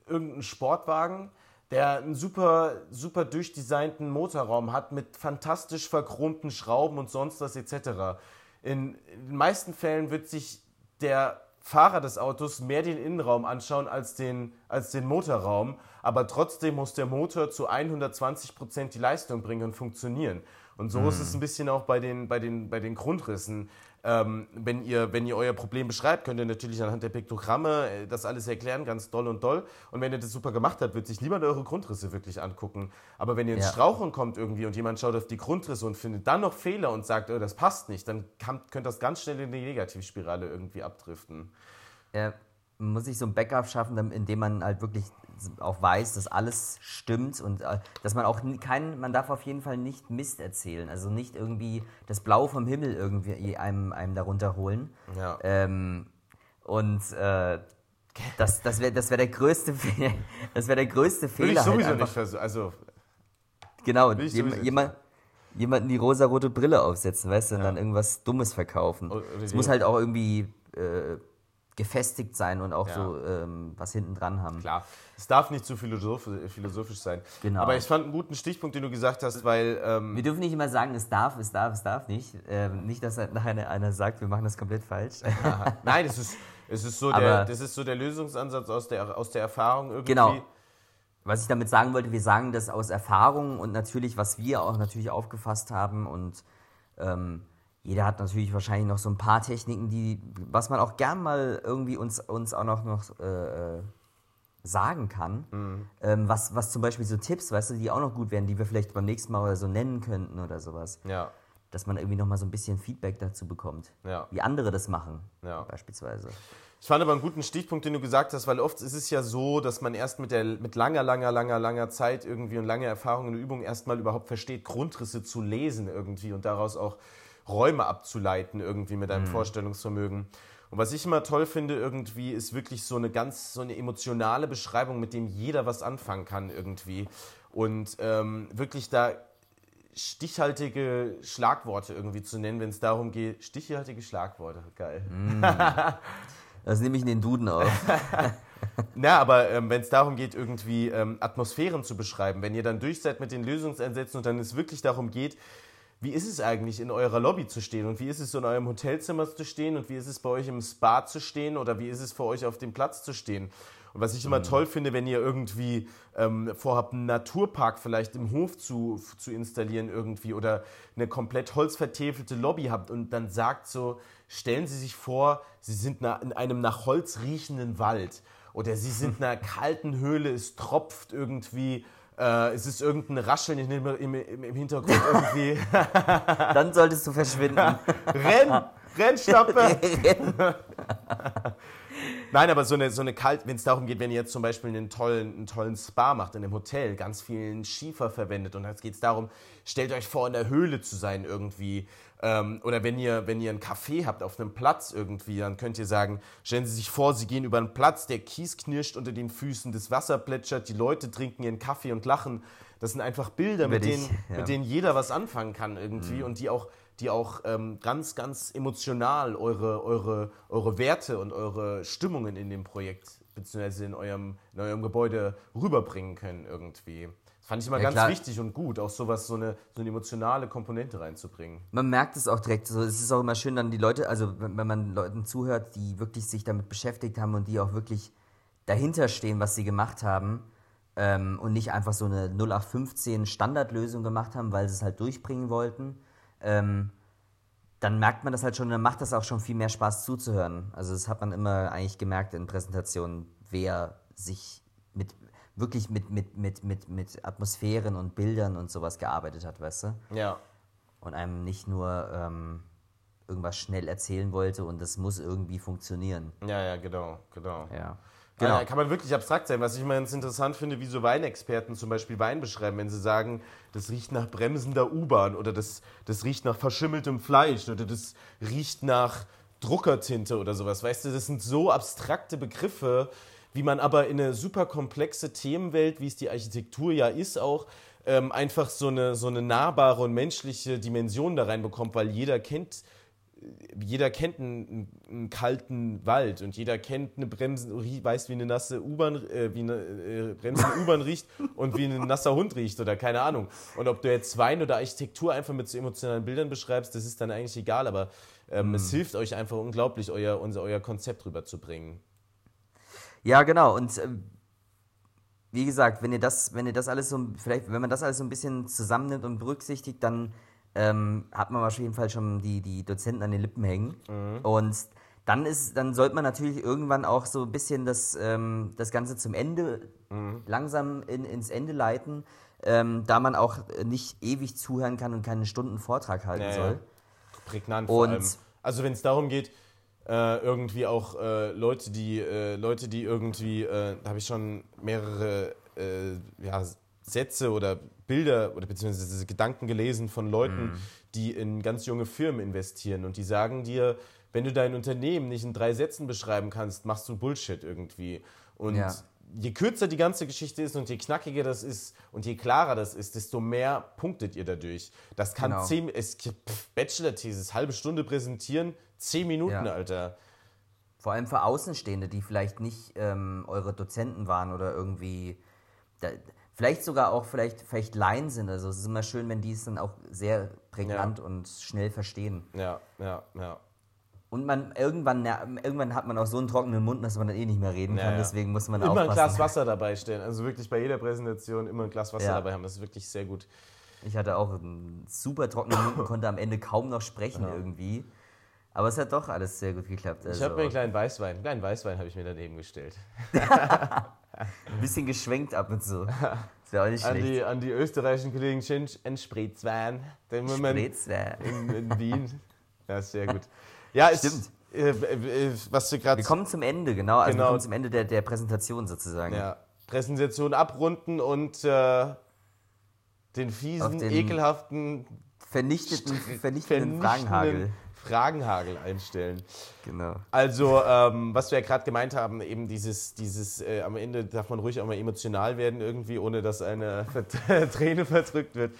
irgendein Sportwagen, der einen super, super durchdesignten Motorraum hat mit fantastisch verchromten Schrauben und sonst was etc. In, in den meisten Fällen wird sich der Fahrer des Autos mehr den Innenraum anschauen als den, als den Motorraum, aber trotzdem muss der Motor zu 120 Prozent die Leistung bringen und funktionieren. Und so mhm. ist es ein bisschen auch bei den, bei den, bei den Grundrissen. Ähm, wenn, ihr, wenn ihr euer Problem beschreibt, könnt ihr natürlich anhand der Piktogramme äh, das alles erklären, ganz doll und doll. Und wenn ihr das super gemacht habt, wird sich niemand eure Grundrisse wirklich angucken. Aber wenn ihr ins ja. Strauchen kommt irgendwie und jemand schaut auf die Grundrisse und findet dann noch Fehler und sagt, oh, das passt nicht, dann kann, könnt das ganz schnell in die Negativspirale irgendwie abdriften. Ja, man muss sich so ein Backup schaffen, indem man halt wirklich auch weiß, dass alles stimmt und äh, dass man auch kein, man darf auf jeden Fall nicht Mist erzählen. Also nicht irgendwie das Blau vom Himmel irgendwie einem, einem darunter holen. Ja. Ähm, und äh, das, das wäre das wär der größte das wäre der größte Fehler. Würde ich sowieso halt nicht versuchen. Also genau, jem, jemand, jemanden die rosarote Brille aufsetzen, weißt du, und ja. dann irgendwas Dummes verkaufen. Es muss halt auch irgendwie äh, gefestigt sein und auch ja. so ähm, was hinten dran haben. Klar, es darf nicht zu philosophisch sein. Genau. Aber ich fand einen guten Stichpunkt, den du gesagt hast, weil. Ähm wir dürfen nicht immer sagen, es darf, es darf, es darf nicht. Ähm, nicht, dass nachher einer sagt, wir machen das komplett falsch. Nein, das ist, es ist so der, das ist so der Lösungsansatz aus der, aus der Erfahrung irgendwie. Genau. Was ich damit sagen wollte, wir sagen das aus Erfahrung und natürlich, was wir auch natürlich aufgefasst haben und ähm, jeder hat natürlich wahrscheinlich noch so ein paar Techniken, die, was man auch gern mal irgendwie uns, uns auch noch, noch äh, äh, sagen kann. Mhm. Ähm, was, was zum Beispiel so Tipps, weißt du, die auch noch gut wären, die wir vielleicht beim nächsten Mal oder so nennen könnten oder sowas. Ja. Dass man irgendwie noch mal so ein bisschen Feedback dazu bekommt. Ja. Wie andere das machen, ja. beispielsweise. Ich fand aber einen guten Stichpunkt, den du gesagt hast, weil oft ist es ja so, dass man erst mit, der, mit langer, langer, langer, langer Zeit irgendwie und langer Erfahrung und Übung erstmal überhaupt versteht, Grundrisse zu lesen irgendwie und daraus auch Räume abzuleiten irgendwie mit einem mhm. Vorstellungsvermögen. Und was ich immer toll finde irgendwie, ist wirklich so eine ganz, so eine emotionale Beschreibung, mit dem jeder was anfangen kann irgendwie. Und ähm, wirklich da stichhaltige Schlagworte irgendwie zu nennen, wenn es darum geht. Stichhaltige Schlagworte, geil. Mm. Das nehme ich in den Duden auf. Na, aber ähm, wenn es darum geht, irgendwie ähm, Atmosphären zu beschreiben, wenn ihr dann durch seid mit den Lösungsansätzen und dann es wirklich darum geht, wie ist es eigentlich, in eurer Lobby zu stehen und wie ist es in eurem Hotelzimmer zu stehen und wie ist es bei euch im Spa zu stehen oder wie ist es für euch auf dem Platz zu stehen. Und was ich immer mhm. toll finde, wenn ihr irgendwie ähm, vorhabt, einen Naturpark vielleicht im Hof zu, zu installieren irgendwie oder eine komplett holzvertäfelte Lobby habt und dann sagt so, stellen Sie sich vor, Sie sind in einem nach Holz riechenden Wald oder Sie sind in einer kalten Höhle, es tropft irgendwie äh, es ist irgendein Rascheln im, im, im Hintergrund irgendwie. Dann solltest du verschwinden. Renn! Rennstappe! Renn. Nein, aber so eine, so eine kalt, wenn es darum geht, wenn ihr jetzt zum Beispiel einen tollen, einen tollen Spa macht in einem Hotel, ganz vielen Schiefer verwendet und jetzt geht es darum, stellt euch vor, in der Höhle zu sein irgendwie. Ähm, oder wenn ihr, wenn ihr einen Café habt auf einem Platz irgendwie, dann könnt ihr sagen, stellen Sie sich vor, Sie gehen über einen Platz, der Kies knirscht unter den Füßen, das Wasser plätschert, die Leute trinken ihren Kaffee und lachen. Das sind einfach Bilder, mit, dich, denen, ja. mit denen jeder was anfangen kann irgendwie mhm. und die auch die auch ähm, ganz, ganz emotional eure, eure, eure Werte und eure Stimmungen in dem Projekt bzw. In eurem, in eurem Gebäude rüberbringen können irgendwie. Fand ich immer ja, ganz klar. wichtig und gut, auch sowas, so eine, so eine emotionale Komponente reinzubringen. Man merkt es auch direkt so. Es ist auch immer schön, dann die Leute, also wenn, man Leuten zuhört, die wirklich sich damit beschäftigt haben und die auch wirklich dahinter stehen, was sie gemacht haben ähm, und nicht einfach so eine 0815 Standardlösung gemacht haben, weil sie es halt durchbringen wollten, ähm, dann merkt man das halt schon, dann macht das auch schon viel mehr Spaß zuzuhören. Also das hat man immer eigentlich gemerkt in Präsentationen, wer sich mit wirklich mit, mit, mit, mit, mit Atmosphären und Bildern und sowas gearbeitet hat, weißt du? Ja. Und einem nicht nur ähm, irgendwas schnell erzählen wollte und das muss irgendwie funktionieren. Ja, ja, genau, genau. Ja. Genau. kann man wirklich abstrakt sein. Was ich immer ganz interessant finde, wie so Weinexperten zum Beispiel Wein beschreiben, wenn sie sagen, das riecht nach bremsender U-Bahn oder das, das riecht nach verschimmeltem Fleisch oder das riecht nach Druckertinte oder sowas. Weißt du, das sind so abstrakte Begriffe, wie man aber in eine super komplexe Themenwelt, wie es die Architektur ja ist, auch ähm, einfach so eine, so eine nahbare und menschliche Dimension da reinbekommt, weil jeder kennt jeder kennt einen, einen, kalten Wald und jeder kennt eine Bremse, weiß, wie eine nasse U-Bahn, äh, wie eine äh, bremsende U-Bahn riecht und wie ein nasser Hund riecht oder keine Ahnung. Und ob du jetzt Wein oder Architektur einfach mit so emotionalen Bildern beschreibst, das ist dann eigentlich egal, aber ähm, mhm. es hilft euch einfach unglaublich, euer, unser, euer Konzept rüberzubringen. Ja, genau. Und äh, wie gesagt, wenn ihr das, wenn ihr das alles so, vielleicht, wenn man das alles so ein bisschen zusammennimmt und berücksichtigt, dann ähm, hat man auf jeden Fall schon die, die Dozenten an den Lippen hängen. Mhm. Und dann ist, dann sollte man natürlich irgendwann auch so ein bisschen das, ähm, das Ganze zum Ende mhm. langsam in, ins Ende leiten, ähm, da man auch nicht ewig zuhören kann und keinen Stunden Vortrag halten ja, soll. Ja. Prägnant vor allem. Also wenn es darum geht, äh, irgendwie auch äh, Leute, die äh, Leute, die irgendwie, äh, da habe ich schon mehrere äh, ja, Sätze oder Bilder oder beziehungsweise Gedanken gelesen von Leuten, mm. die in ganz junge Firmen investieren und die sagen dir, wenn du dein Unternehmen nicht in drei Sätzen beschreiben kannst, machst du Bullshit irgendwie. Und ja. je kürzer die ganze Geschichte ist und je knackiger das ist und je klarer das ist, desto mehr punktet ihr dadurch. Das kann genau. zehn, es Bachelor-Thesis, halbe Stunde präsentieren, zehn Minuten, ja. Alter. Vor allem für Außenstehende, die vielleicht nicht ähm, eure Dozenten waren oder irgendwie. Da, vielleicht sogar auch vielleicht, vielleicht Laien sind. Also es ist immer schön, wenn die es dann auch sehr prägnant ja. und schnell verstehen. Ja, ja, ja. Und man irgendwann, irgendwann hat man auch so einen trockenen Mund, dass man dann eh nicht mehr reden kann. Ja, Deswegen muss man immer aufpassen. ein Glas Wasser dabei stellen. Also wirklich bei jeder Präsentation immer ein Glas Wasser dabei haben. Das ist wirklich sehr gut. Ich hatte auch einen super trockenen Mund und konnte am Ende kaum noch sprechen irgendwie. Aber es hat doch alles sehr gut geklappt. Also. Ich habe mir einen kleinen Weißwein, einen kleinen Weißwein habe ich mir daneben gestellt. Ein bisschen geschwenkt ab und zu. Das wäre auch nicht an schlecht. Die, an die österreichischen Kollegen ein Spritzwein. Den Spritzwein. In, in Wien. Ja, sehr gut. Ja, Stimmt. Äh, äh, was du gerade. Wir kommen zum Ende, genau. Also genau. wir kommen zum Ende der, der Präsentation sozusagen. Ja. Präsentation abrunden und äh, den fiesen, den ekelhaften, vernichteten, vernichtenden, vernichtenden Fragenhagel. Fragenhagel einstellen. Genau. Also, ähm, was wir ja gerade gemeint haben, eben dieses, dieses äh, am Ende darf man ruhig auch mal emotional werden, irgendwie, ohne dass eine Träne verdrückt wird.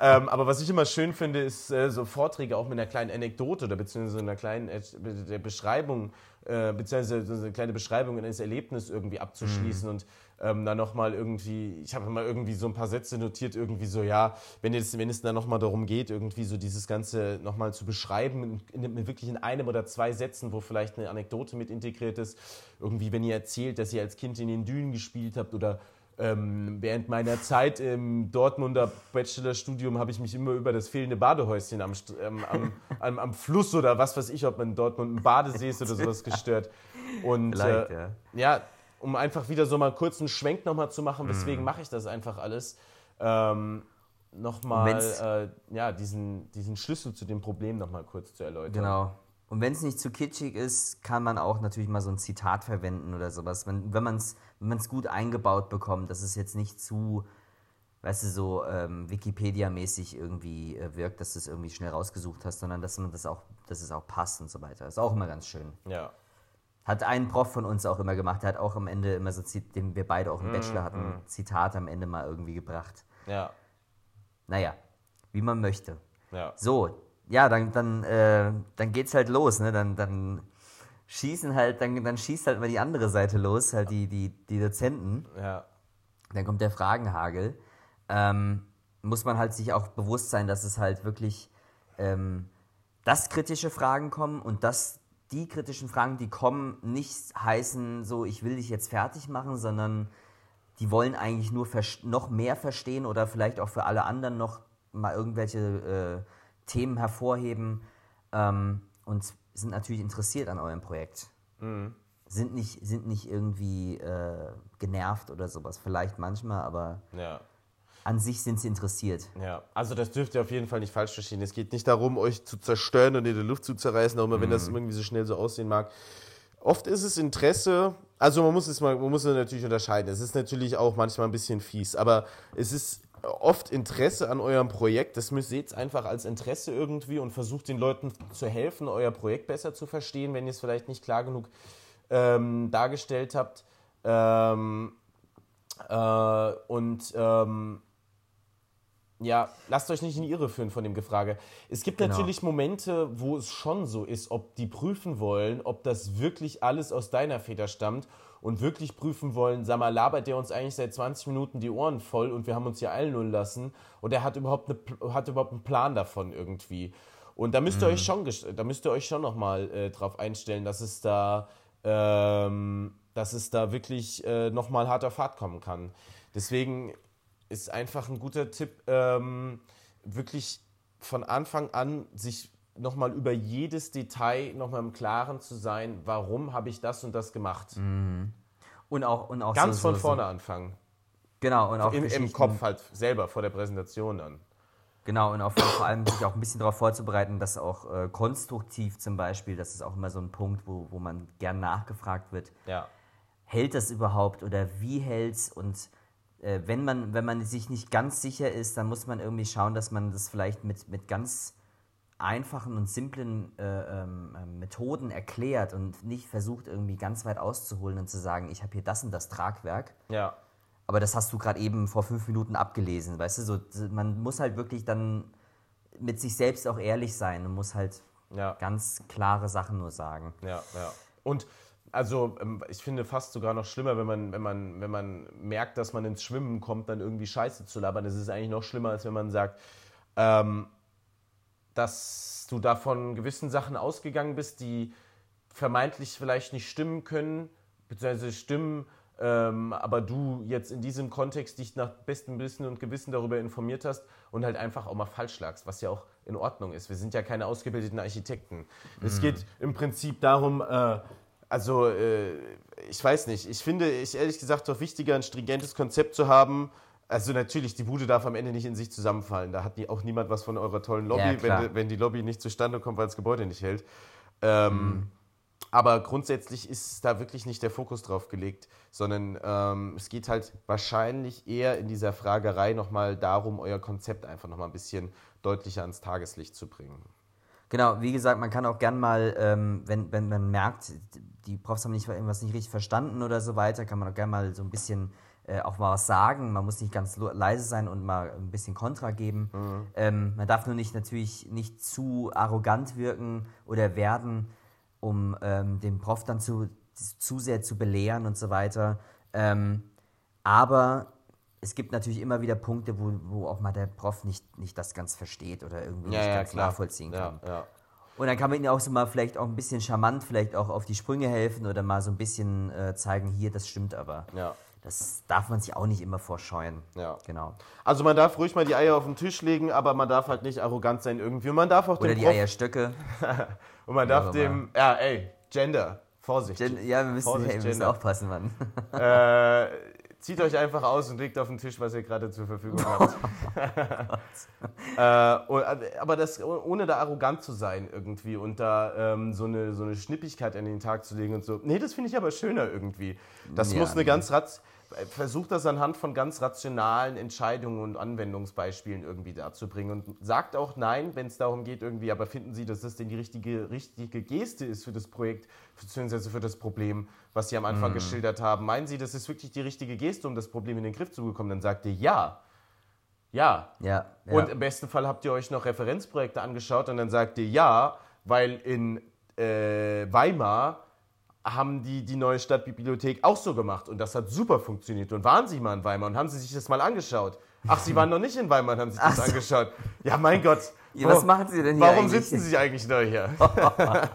ähm, aber was ich immer schön finde, ist äh, so Vorträge auch mit einer kleinen Anekdote oder beziehungsweise einer kleinen äh, Beschreibung, äh, beziehungsweise so eine kleine Beschreibung eines Erlebnisses irgendwie abzuschließen mhm. und ähm, dann nochmal irgendwie, ich habe mal irgendwie so ein paar Sätze notiert, irgendwie so, ja, wenn es, wenn es dann nochmal darum geht, irgendwie so dieses Ganze nochmal zu beschreiben, in, in, wirklich in einem oder zwei Sätzen, wo vielleicht eine Anekdote mit integriert ist, irgendwie, wenn ihr erzählt, dass ihr als Kind in den Dünen gespielt habt oder ähm, während meiner Zeit im Dortmunder Bachelorstudium habe ich mich immer über das fehlende Badehäuschen am, ähm, am, am, am Fluss oder was weiß ich, ob man in Dortmund einen Badesee ist oder sowas gestört. Und äh, ja. ja, um einfach wieder so mal einen kurzen Schwenk nochmal zu machen, Mhm. weswegen mache ich das einfach alles, ähm, nochmal äh, ja, diesen, diesen Schlüssel zu dem Problem nochmal kurz zu erläutern. Genau. Und wenn es nicht zu kitschig ist, kann man auch natürlich mal so ein Zitat verwenden oder sowas. Wenn, wenn man es wenn man's gut eingebaut bekommt, dass es jetzt nicht zu, weißt du, so ähm, Wikipedia-mäßig irgendwie äh, wirkt, dass du es irgendwie schnell rausgesucht hast, sondern dass man das auch, dass es auch passt und so weiter. Ist auch immer ganz schön. Ja. Hat ein Prof von uns auch immer gemacht, der hat auch am Ende immer so, den wir beide auch im Bachelor hatten, ein Zitat am Ende mal irgendwie gebracht. Ja. Naja, wie man möchte. Ja. So, ja, dann, dann, äh, dann geht's halt los, ne? Dann, dann schießen halt, dann, dann schießt halt mal die andere Seite los, halt die, die, die Dozenten. Ja. Dann kommt der Fragenhagel. Ähm, muss man halt sich auch bewusst sein, dass es halt wirklich, ähm, dass kritische Fragen kommen und dass die kritischen Fragen, die kommen, nicht heißen, so, ich will dich jetzt fertig machen, sondern die wollen eigentlich nur noch mehr verstehen oder vielleicht auch für alle anderen noch mal irgendwelche äh, Themen hervorheben ähm, und sind natürlich interessiert an eurem Projekt. Sind, nicht, sind nicht irgendwie äh, genervt oder sowas. Vielleicht manchmal, aber Ja. an sich sind sie interessiert. Ja, also das dürft ihr auf jeden Fall nicht falsch verstehen. Es geht nicht darum, euch zu zerstören und in der Luft zu zerreißen, auch immer wenn das irgendwie so schnell so aussehen mag. Oft ist es Interesse, also man muss es mal, man muss es natürlich unterscheiden. Es ist natürlich auch manchmal ein bisschen fies, aber es ist oft Interesse an eurem Projekt. Das müsst seht einfach als Interesse irgendwie und versucht den Leuten zu helfen, euer Projekt besser zu verstehen, wenn ihr es vielleicht nicht klar genug ähm, dargestellt habt. Ähm, äh, und ähm, ja, lasst euch nicht in die Irre führen von dem Gefrage. Es gibt Genau. natürlich Momente, wo es schon so ist, ob die prüfen wollen, ob das wirklich alles aus deiner Feder stammt und wirklich prüfen wollen, sag mal, labert der uns eigentlich seit 20 Minuten die Ohren voll und wir haben uns hier eilen lassen und er hat überhaupt, eine, hat überhaupt einen Plan davon irgendwie. Und da müsst ihr euch schon, da müsst ihr euch schon nochmal äh, drauf einstellen, dass es da, ähm, dass es da wirklich äh, nochmal hart auf Fahrt kommen kann. Deswegen ist einfach ein guter Tipp, ähm, wirklich von Anfang an sich nochmal über jedes Detail nochmal im Klaren zu sein, warum habe ich das und das gemacht. Und auch, und auch Ganz so, von so, vorne anfangen. So, genau, und auch Im, Im Kopf halt selber, vor der Präsentation dann. Genau, und auch vor, vor allem sich auch ein bisschen darauf vorzubereiten, dass auch äh, konstruktiv zum Beispiel, das ist auch immer so ein Punkt, wo, wo man gern nachgefragt wird, Ja. hält das überhaupt oder wie hält's und äh, wenn, man, wenn man sich nicht ganz sicher ist, dann muss man irgendwie schauen, dass man das vielleicht mit, mit ganz einfachen und simplen äh, ähm, ähm, Methoden erklärt und nicht versucht irgendwie ganz weit auszuholen und zu sagen, ich habe hier das und das Tragwerk. Ja. Aber das hast du gerade eben vor fünf Minuten abgelesen, weißt du? So, man muss halt wirklich dann mit sich selbst auch ehrlich sein und muss halt Ja. ganz klare Sachen nur sagen. Ja, ja. Und also ähm, ich finde fast sogar noch schlimmer, wenn man, wenn man, wenn man merkt, dass man ins Schwimmen kommt, dann irgendwie Scheiße zu labern. Das ist eigentlich noch schlimmer, als wenn man sagt, ähm, dass du davon gewissen Sachen ausgegangen bist, die vermeintlich vielleicht nicht stimmen können, beziehungsweise stimmen, ähm, aber du jetzt in diesem Kontext dich nach bestem Wissen und Gewissen darüber informiert hast und halt einfach auch mal falsch lagst, was ja auch in Ordnung ist. Wir sind ja keine ausgebildeten Architekten. Es geht im Prinzip darum, äh, also äh, ich weiß nicht, ich finde ich ehrlich gesagt doch wichtiger, ein stringentes Konzept zu haben. Also natürlich, die Bude darf am Ende nicht in sich zusammenfallen. Da hat auch niemand was von eurer tollen Lobby, Ja, wenn, wenn die Lobby nicht zustande kommt, weil das Gebäude nicht hält. Ähm, Aber grundsätzlich ist da wirklich nicht der Fokus drauf gelegt, sondern ähm, es geht halt wahrscheinlich eher in dieser Fragerei nochmal darum, euer Konzept einfach nochmal ein bisschen deutlicher ans Tageslicht zu bringen. Genau, wie gesagt, man kann auch gern mal, ähm, wenn, wenn man merkt, die Profs haben nicht, irgendwas nicht richtig verstanden oder so weiter, kann man auch gern mal so ein bisschen äh, auch mal was sagen. Man muss nicht ganz leise sein und mal ein bisschen Kontra geben. Ähm, man darf nur nicht natürlich nicht zu arrogant wirken oder werden, um ähm, den Prof dann zu, zu sehr zu belehren und so weiter. Ähm, aber es gibt natürlich immer wieder Punkte, wo, wo auch mal der Prof nicht, nicht das ganz versteht oder irgendwie nicht ganz nachvollziehen kann. Ja, ja. Und dann kann man ihnen auch so mal vielleicht auch ein bisschen charmant vielleicht auch auf die Sprünge helfen oder mal so ein bisschen äh, zeigen, hier, das stimmt aber. Ja. Das darf man sich auch nicht immer vorscheuen. Ja. Genau. Also man darf ruhig mal die Eier auf den Tisch legen, aber man darf halt nicht arrogant sein irgendwie. Und man darf auch Oder die Prof- Eierstöcke. und man darf dem, ja, ey, Gender, Vorsicht. Gen- Ja, wir müssen, Vorsicht, hey, wir müssen aufpassen, Mann. äh, zieht euch einfach aus und legt auf den Tisch, was ihr gerade zur Verfügung habt. äh, und, aber das ohne da arrogant zu sein irgendwie und da ähm, so, eine, so eine Schnippigkeit an den Tag zu legen und so. Nee, das finde ich aber schöner irgendwie. Das Ja, muss eine nee. ganz raz versucht das anhand von ganz rationalen Entscheidungen und Anwendungsbeispielen irgendwie darzubringen und sagt auch nein, wenn es darum geht irgendwie, aber finden Sie, dass das denn die richtige, richtige Geste ist für das Projekt, beziehungsweise für das Problem, was Sie am Anfang geschildert haben? Meinen Sie, das ist wirklich die richtige Geste, um das Problem in den Griff zu bekommen? Dann sagt ihr ja. Ja. Ja. ja. Und im besten Fall habt ihr euch noch Referenzprojekte angeschaut und dann sagt ihr ja, weil in äh, Weimar haben die die neue Stadtbibliothek auch so gemacht und das hat super funktioniert. Und waren Sie mal in Weimar und haben Sie sich das mal angeschaut? Ach, Sie waren noch nicht in Weimar und haben sich das so. angeschaut. Ja, mein Gott. Ja, was machen Sie denn hier Warum eigentlich? sitzen Sie eigentlich da hier?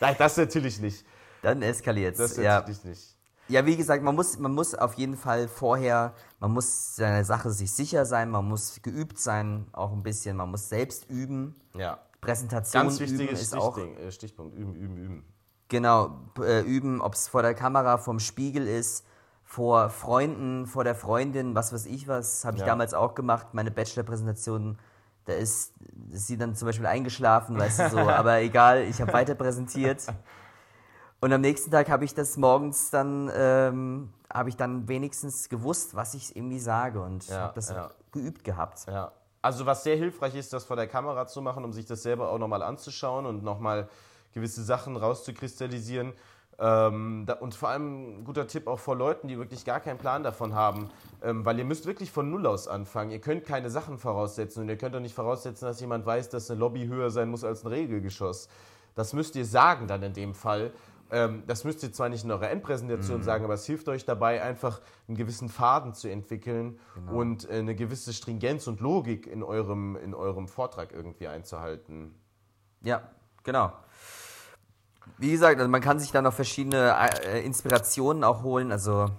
Nein, das natürlich nicht. Dann eskaliert Das es. Ja. natürlich nicht. ja, wie gesagt, man muss, man muss auf jeden Fall vorher, man muss seiner Sache sich sicher sein, man muss geübt sein, auch ein bisschen, man muss selbst üben. Ja. Präsentation Ganz üben wichtiges ist auch Stichding, äh, Stichpunkt. Üben, üben, üben. Genau, äh, üben, ob es vor der Kamera, vorm Spiegel ist, vor Freunden, vor der Freundin, was weiß ich was, habe ich Ja. damals auch gemacht, meine Bachelor-Präsentation, da ist, ist sie dann zum Beispiel eingeschlafen, weißt du so, aber egal, ich habe weiter präsentiert. Und am nächsten Tag habe ich das morgens dann, ähm, habe ich dann wenigstens gewusst, was ich irgendwie sage und Ja, habe das ja. geübt gehabt. Ja. Also was sehr hilfreich ist, das vor der Kamera zu machen, um sich das selber auch nochmal anzuschauen und nochmal gewisse Sachen rauszukristallisieren. Ähm, da, und vor allem ein guter Tipp auch vor Leuten, die wirklich gar keinen Plan davon haben, ähm, weil ihr müsst wirklich von Null aus anfangen. Ihr könnt keine Sachen voraussetzen und ihr könnt auch nicht voraussetzen, dass jemand weiß, dass eine Lobby höher sein muss als ein Regelgeschoss. Das müsst ihr sagen dann in dem Fall. Ähm, das müsst ihr zwar nicht in eurer Endpräsentation sagen, aber es hilft euch dabei, einfach einen gewissen Faden zu entwickeln und äh, eine gewisse Stringenz und Logik in eurem, in eurem Vortrag irgendwie einzuhalten. Ja, genau. Wie gesagt, also man kann sich da noch verschiedene äh, Inspirationen auch holen. Also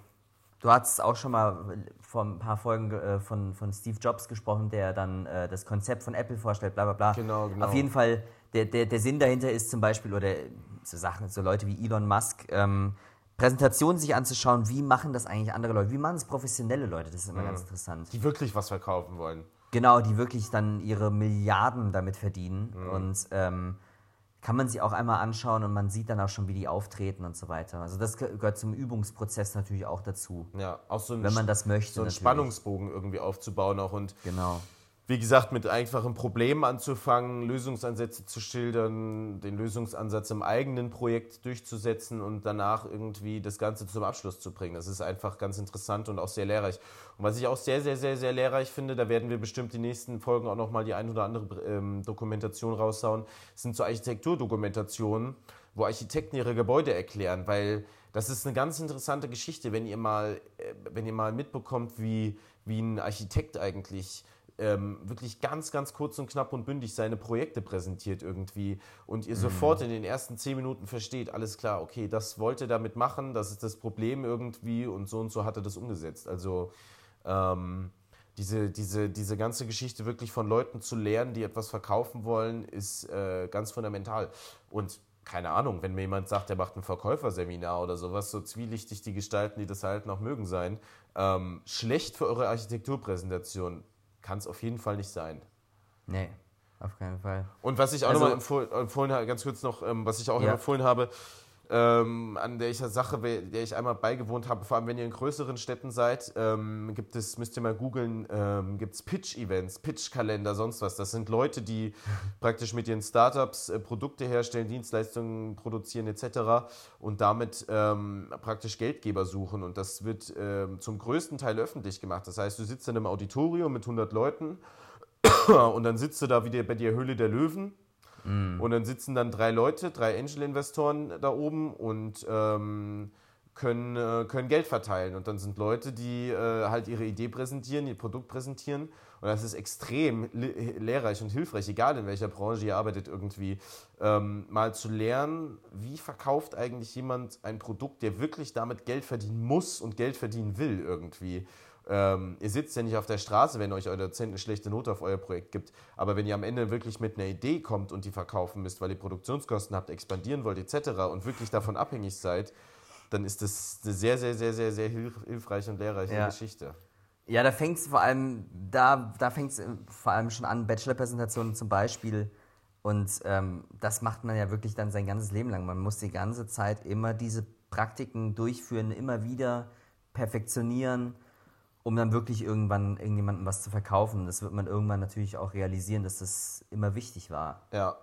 du hast auch schon mal vor ein paar Folgen äh, von, von Steve Jobs gesprochen, der dann äh, das Konzept von Apple vorstellt, bla bla bla. Genau, genau. Auf jeden Fall, der, der, der Sinn dahinter ist zum Beispiel, oder so Sachen, so Leute wie Elon Musk, ähm, Präsentationen sich anzuschauen, wie machen das eigentlich andere Leute, wie machen es professionelle Leute, das ist immer ganz interessant. Die wirklich was verkaufen wollen. Genau, die wirklich dann ihre Milliarden damit verdienen. Mhm. Und ähm, kann man sich auch einmal anschauen und man sieht dann auch schon, wie die auftreten und so weiter. Also das ge- gehört zum Übungsprozess natürlich auch dazu. Ja, auch so ein, Wenn man das möchte, so einen natürlich. Spannungsbogen irgendwie aufzubauen auch und Genau. Wie gesagt, mit einfachen Problemen anzufangen, Lösungsansätze zu schildern, den Lösungsansatz im eigenen Projekt durchzusetzen und danach irgendwie das Ganze zum Abschluss zu bringen. Das ist einfach ganz interessant und auch sehr lehrreich. Und was ich auch sehr, sehr, sehr, sehr lehrreich finde, da werden wir bestimmt die nächsten Folgen auch nochmal die ein oder andere ähm, Dokumentation raushauen, sind so Architekturdokumentationen, wo Architekten ihre Gebäude erklären, weil das ist eine ganz interessante Geschichte, wenn ihr mal, äh, wenn ihr mal mitbekommt, wie, wie ein Architekt eigentlich ähm, wirklich ganz, ganz kurz und knapp und bündig seine Projekte präsentiert irgendwie und ihr sofort in den ersten zehn Minuten versteht, alles klar, okay, das wollte er damit machen, das ist das Problem irgendwie und so und so hat er das umgesetzt. Also ähm, diese, diese, diese ganze Geschichte wirklich von Leuten zu lernen, die etwas verkaufen wollen, ist äh, ganz fundamental. Und keine Ahnung, wenn mir jemand sagt, er macht ein Verkäuferseminar oder sowas, so zwielichtig die Gestalten, die das halten, auch mögen sein, ähm, schlecht für eure Architekturpräsentation kann es auf jeden Fall nicht sein. Nee, auf keinen Fall. Und was ich auch Also- nochmal empfohlen, empfohlen habe, ganz kurz noch, ähm, was ich auch Ja. empfohlen habe, ähm, an der ich Sache, der ich einmal beigewohnt habe, vor allem wenn ihr in größeren Städten seid, ähm, gibt es, müsst ihr mal googeln, ähm, gibt es Pitch-Events, Pitch-Kalender, sonst was. Das sind Leute, die praktisch mit ihren Startups äh, Produkte herstellen, Dienstleistungen produzieren etc. und damit ähm, praktisch Geldgeber suchen. Und das wird ähm, zum größten Teil öffentlich gemacht. Das heißt, du sitzt in einem Auditorium mit 100 Leuten und dann sitzt du da wieder bei der Höhle der Löwen und dann sitzen dann drei Leute, drei Angel-Investoren da oben und ähm, können, äh, können Geld verteilen. Und dann sind Leute, die äh, halt ihre Idee präsentieren, ihr Produkt präsentieren. Und das ist extrem lehrreich und hilfreich, egal in welcher Branche ihr arbeitet, irgendwie ähm, mal zu lernen, wie verkauft eigentlich jemand ein Produkt, der wirklich damit Geld verdienen muss und Geld verdienen will irgendwie. Ähm, ihr sitzt ja nicht auf der Straße, wenn euch euer Dozent eine schlechte Note auf euer Projekt gibt. Aber wenn ihr am Ende wirklich mit einer Idee kommt und die verkaufen müsst, weil ihr Produktionskosten habt, expandieren wollt etc. und wirklich davon abhängig seid, dann ist das eine sehr, sehr, sehr, sehr, sehr hilfreiche und lehrreiche ja. Geschichte. Ja, da fängt es vor allem, da, da fängt vor allem schon an, Bachelor-Präsentationen zum Beispiel. Und ähm, das macht man ja wirklich dann sein ganzes Leben lang. Man muss die ganze Zeit immer diese Praktiken durchführen, immer wieder perfektionieren um dann wirklich irgendwann irgendjemandem was zu verkaufen. Das wird man irgendwann natürlich auch realisieren, dass das immer wichtig war. Ja.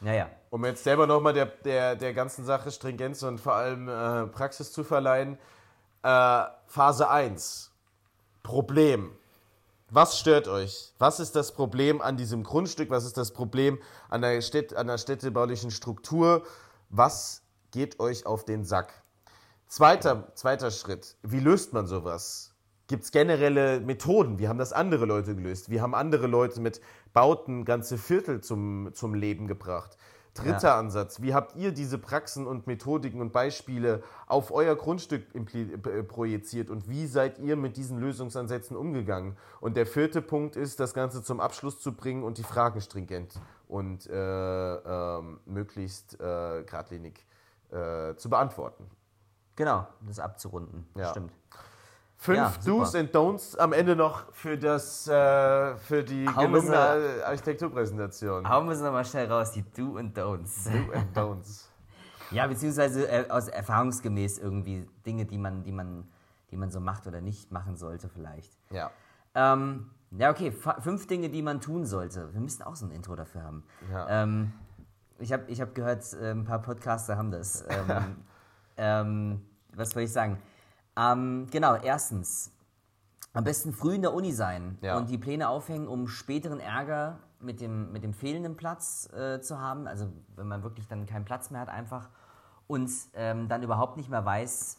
Naja. Um jetzt selber nochmal der, der, der ganzen Sache Stringenz und vor allem äh, Praxis zu verleihen. Äh, Phase 1. Problem. Was stört euch? Was ist das Problem an diesem Grundstück? Was ist das Problem an der, Städt, an der städtebaulichen Struktur? Was geht euch auf den Sack? Zweiter, zweiter Schritt. Wie löst man sowas? Gibt es generelle Methoden. Wie haben das andere Leute gelöst? Wie haben andere Leute mit Bauten ganze Viertel zum, zum Leben gebracht? Dritter ja. Ansatz, wie habt ihr diese Praxen und Methodiken und Beispiele auf euer Grundstück äh, projiziert und wie seid ihr mit diesen Lösungsansätzen umgegangen? Und der vierte Punkt ist, das Ganze zum Abschluss zu bringen und die Fragen stringent und äh, äh, möglichst äh, geradlinig äh, zu beantworten. Genau, das abzurunden. Ja. Stimmt. Fünf ja, Do's and Don'ts am Ende noch für, das, äh, für die Hauen gelungene Architekturpräsentation. Hauen wir es nochmal schnell raus, die Do and Don'ts. Do and Don'ts. ja, beziehungsweise äh, aus erfahrungsgemäß irgendwie Dinge, die man, die, man, die man so macht oder nicht machen sollte vielleicht. Ja. Ähm, ja, okay, fünf Dinge, die man tun sollte. Wir müssen auch so ein Intro dafür haben. Ja. Ähm, ich habe ich hab gehört, äh, ein paar Podcaster haben das. Ähm, ähm, was soll ich sagen? Ähm, genau, erstens, am besten früh in der Uni sein ja. und die Pläne aufhängen, um späteren Ärger mit dem, mit dem fehlenden Platz äh, zu haben. Also wenn man wirklich dann keinen Platz mehr hat einfach und ähm, dann überhaupt nicht mehr weiß,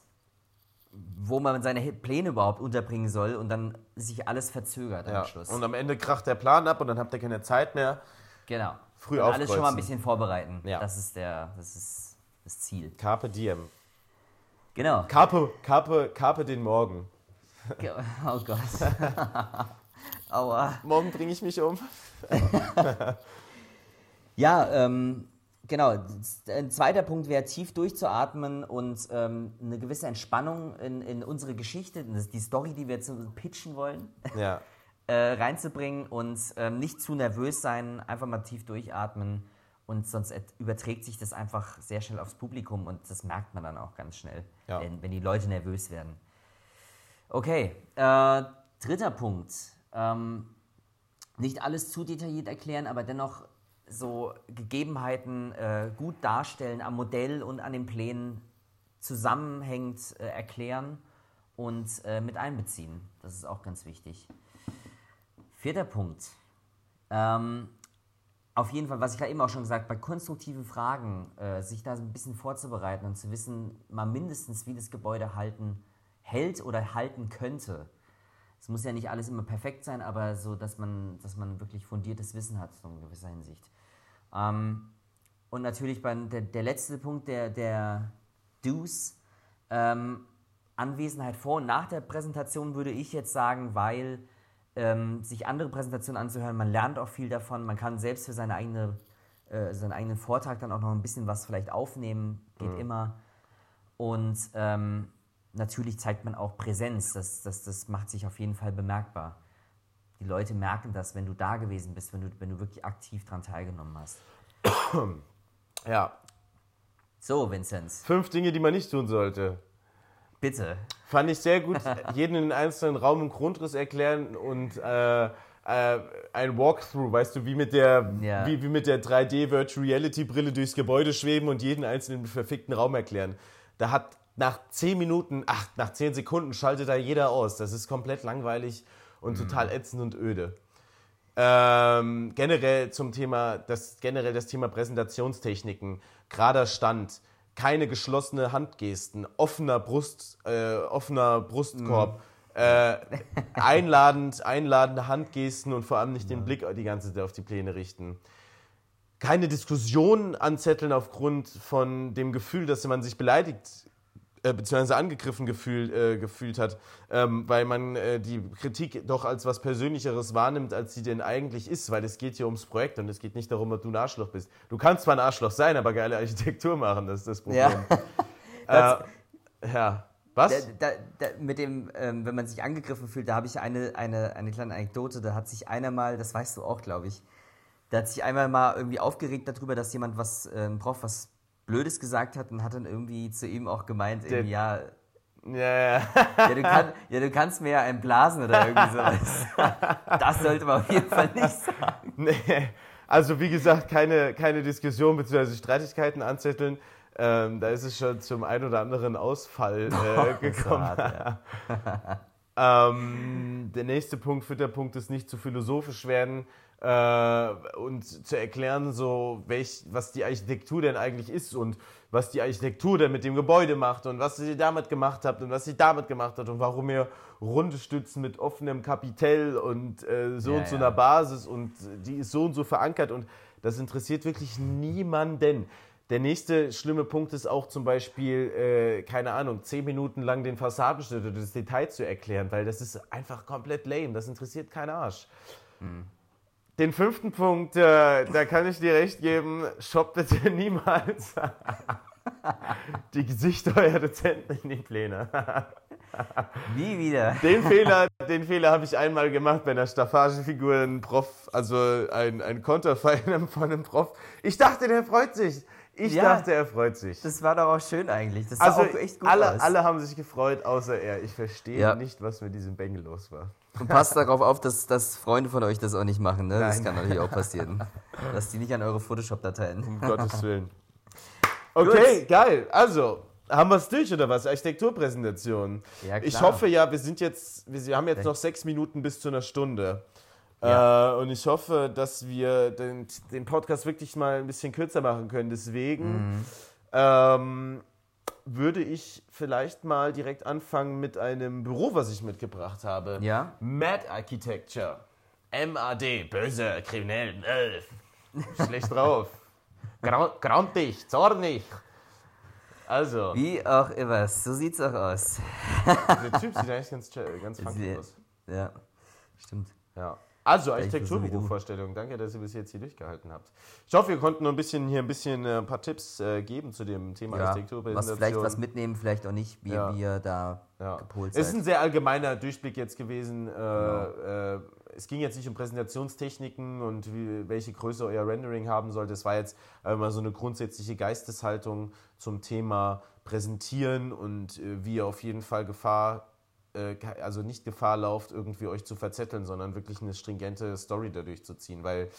wo man seine Pläne überhaupt unterbringen soll und dann sich alles verzögert ja. am Schluss. Und am Ende kracht der Plan ab und dann habt ihr keine Zeit mehr. Genau. Früh und alles schon mal ein bisschen vorbereiten. Ja. Das ist der, das ist das Ziel. Carpe diem. Genau. Carpe, Carpe, Carpe den Morgen. Oh Gott. Aua. Morgen bringe ich mich um. ja, ähm, genau. Ein zweiter Punkt wäre, tief durchzuatmen und ähm, eine gewisse Entspannung in, in unsere Geschichte, die Story, die wir jetzt pitchen wollen, ja. äh, reinzubringen und ähm, nicht zu nervös sein, einfach mal tief durchatmen und sonst überträgt sich das einfach sehr schnell aufs Publikum und das merkt man dann auch ganz schnell, ja. wenn, wenn, die Leute nervös werden. Okay, äh, dritter Punkt. Ähm, nicht alles zu detailliert erklären, aber dennoch so Gegebenheiten äh, gut darstellen am Modell und an den Plänen zusammenhängend äh, erklären und äh, mit einbeziehen. Das ist auch ganz wichtig. Vierter Punkt. Ähm, auf jeden Fall, was ich gerade eben auch schon gesagt habe, bei konstruktiven Fragen, äh, sich da ein bisschen vorzubereiten und zu wissen, mal mindestens, wie das Gebäude halten, hält oder halten könnte. Es muss ja nicht alles immer perfekt sein, aber so, dass man, dass man wirklich fundiertes Wissen hat, so in gewisser Hinsicht. Ähm, und natürlich beim, der, der letzte Punkt, der, der Do's, ähm, Anwesenheit vor und nach der Präsentation würde ich jetzt sagen, weil ähm, sich andere Präsentationen anzuhören. Man lernt auch viel davon. Man kann selbst für seine eigene, äh, seinen eigenen Vortrag dann auch noch ein bisschen was vielleicht aufnehmen. Geht mhm. immer. Und ähm, natürlich zeigt man auch Präsenz. Das, das, das macht sich auf jeden Fall bemerkbar. Die Leute merken das, wenn du da gewesen bist, wenn du, wenn du wirklich aktiv daran teilgenommen hast. Ja. So, Vinzenz. Fünf Dinge, die man nicht tun sollte. Bitte. Fand ich sehr gut. jeden in den einzelnen Raum und Grundriss erklären und äh, äh, ein Walkthrough, weißt du, wie mit der, ja. wie, wie mit der 3D Virtual Reality Brille durchs Gebäude schweben und jeden einzelnen verfickten Raum erklären. Da hat nach 10 Minuten, ach, nach 10 Sekunden schaltet da jeder aus. Das ist komplett langweilig und mhm. total ätzend und öde. Ähm, generell zum Thema, das, generell das Thema Präsentationstechniken, gerader Stand, keine geschlossene Handgesten, offener Brust, äh, offener Brustkorb, äh, einladend, einladende Handgesten und vor allem nicht den Blick die ganze Zeit auf die Pläne richten. Keine Diskussion anzetteln aufgrund von dem Gefühl, dass man sich beleidigt äh, beziehungsweise angegriffen gefühl, äh, gefühlt hat, ähm, weil man äh, die Kritik doch als was Persönlicheres wahrnimmt, als sie denn eigentlich ist, weil es geht hier ums Projekt und es geht nicht darum, ob du ein Arschloch bist. Du kannst zwar ein Arschloch sein, aber geile Architektur machen, das ist das Problem. Ja. äh, ja. Was? Da, da, da, mit dem, ähm, wenn man sich angegriffen fühlt, da habe ich eine, eine, eine kleine Anekdote. Da hat sich einer mal, das weißt du auch, glaube ich, da hat sich einmal mal irgendwie aufgeregt darüber, dass jemand was, äh, ein Prof was Blödes gesagt hat und hat dann irgendwie zu ihm auch gemeint, irgendwie, ja, ja, ja. ja, du kann, ja, du kannst mir ja einen blasen oder irgendwie sowas. Das sollte man auf jeden Fall nicht sagen. Nee. Also wie gesagt, keine, keine Diskussion bzw. Streitigkeiten anzetteln. Ähm, da ist es schon zum ein oder anderen Ausfall äh, gekommen. Hart, ja. ähm, der nächste Punkt, vierter Punkt, ist nicht zu philosophisch werden und zu erklären, so welch, was die Architektur denn eigentlich ist und was die Architektur denn mit dem Gebäude macht und was sie damit gemacht habt und was sie damit gemacht hat und warum ihr runde Stützen mit offenem Kapitell und äh, so ja, und so ja. einer Basis und die ist so und so verankert und das interessiert wirklich niemanden. Der nächste schlimme Punkt ist auch zum Beispiel, äh, keine Ahnung, zehn Minuten lang den Fassadenschnitt oder das Detail zu erklären, weil das ist einfach komplett lame. Das interessiert keinen Arsch. Mhm. Den fünften Punkt, äh, da kann ich dir recht geben, shop bitte niemals die Gesichter eurer Dozenten in die Pläne. Nie wieder. Den Fehler, den Fehler habe ich einmal gemacht bei einer Staffagefigur, ein Prof, also ein, ein Konterfei von einem Prof. Ich dachte, der freut sich. Ich ja, dachte, er freut sich. Das war doch auch schön eigentlich. Das sah also auch echt gut alle, aus. Alle haben sich gefreut, außer er. Ich verstehe ja. nicht, was mit diesem Bengel los war. Und passt darauf auf, dass, dass Freunde von euch das auch nicht machen. Ne? das kann natürlich auch passieren. dass die nicht an eure Photoshop-Dateien. Um Gottes Willen. Okay, Gut. geil. Also, haben wir es durch oder was? Architekturpräsentation. Ja. Ich hoffe ja, wir sind jetzt, wir haben jetzt noch sechs Minuten bis zu einer Stunde. Ja. Äh, und ich hoffe, dass wir den, den Podcast wirklich mal ein bisschen kürzer machen können. Deswegen mhm. ähm, würde ich vielleicht mal direkt anfangen mit einem Büro, was ich mitgebracht habe. Ja. Mad Architecture. MAD, böse, kriminell, äh, schlecht drauf. Grantig, zornig. Also. Wie auch immer, so sieht's auch aus. Der Typ sieht eigentlich ganz, ganz funky aus. Ja, stimmt. Ja. Also Architekturbürovorstellung. Danke, dass ihr bis jetzt hier durchgehalten habt. Ich hoffe, wir konnten nur ein bisschen hier ein bisschen äh, ein paar Tipps äh, geben zu dem Thema ja, Architekturpräsentation. Was vielleicht was mitnehmen, vielleicht auch nicht, wie ja. ihr da ja. gepolt seid. Es ist ein sehr allgemeiner Durchblick jetzt gewesen. Äh, genau. Äh, es ging jetzt nicht um Präsentationstechniken und wie, welche Größe euer Rendering haben sollte. Es war jetzt einmal so eine grundsätzliche Geisteshaltung zum Thema Präsentieren und äh, wie ihr auf jeden Fall Gefahr äh, also nicht Gefahr lauft, irgendwie euch zu verzetteln, sondern wirklich eine stringente Story dadurch zu ziehen, weil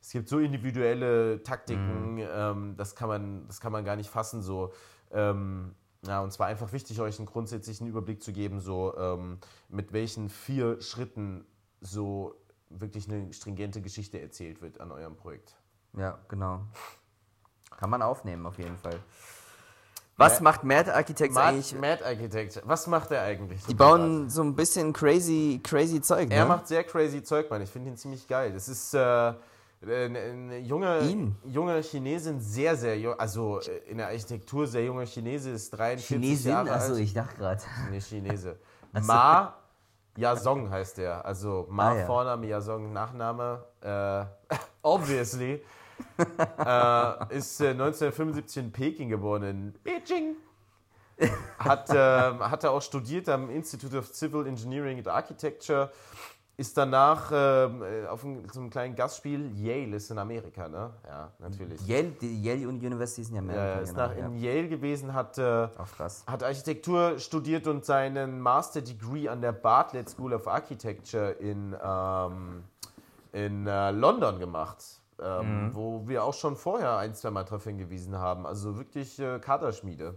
es gibt so individuelle Taktiken, mhm. ähm, das, kann man, das kann man gar nicht fassen. So. Ähm, ja, und zwar einfach wichtig, euch einen grundsätzlichen Überblick zu geben, so ähm, mit welchen vier Schritten so wirklich eine stringente Geschichte erzählt wird an eurem Projekt. Ja, genau. Kann man aufnehmen auf jeden Fall. Was macht Mad Architects Mad, eigentlich? Mad Architects, was macht er eigentlich? Die bauen so ein bisschen crazy, crazy Zeug, ne? Er macht sehr crazy Zeug, Mann. Ich finde ihn ziemlich geil. Das ist äh, eine, eine junge, Ihn? junge Chinesin, sehr, sehr jung. Also äh, in der Architektur sehr junger Chinese, ist 43 Chinesin? Jahre alt. Achso, ich dachte gerade. Nee, Chinese. Ma Yasong heißt er. Also Ma ah, ja. Vorname, Yasong Nachname. Äh, obviously äh, ist äh, 1975 in Peking geboren, in Beijing. Hat, äh, hat er auch studiert am Institute of Civil Engineering and Architecture. Ist danach ähm, äh, auf ein, einem kleinen Gastspiel, Yale ist in Amerika, ne? Ja, natürlich. Yale, die Yale University ist in Amerika. Ist genau, nach, ja. in Yale gewesen, hat, äh, hat Architektur studiert und seinen Master Degree an der Bartlett School of Architecture in, ähm, in äh, London gemacht ähm, mhm. wo wir auch schon vorher ein, zwei Mal darauf hingewiesen haben. Also wirklich äh, Kaderschmiede.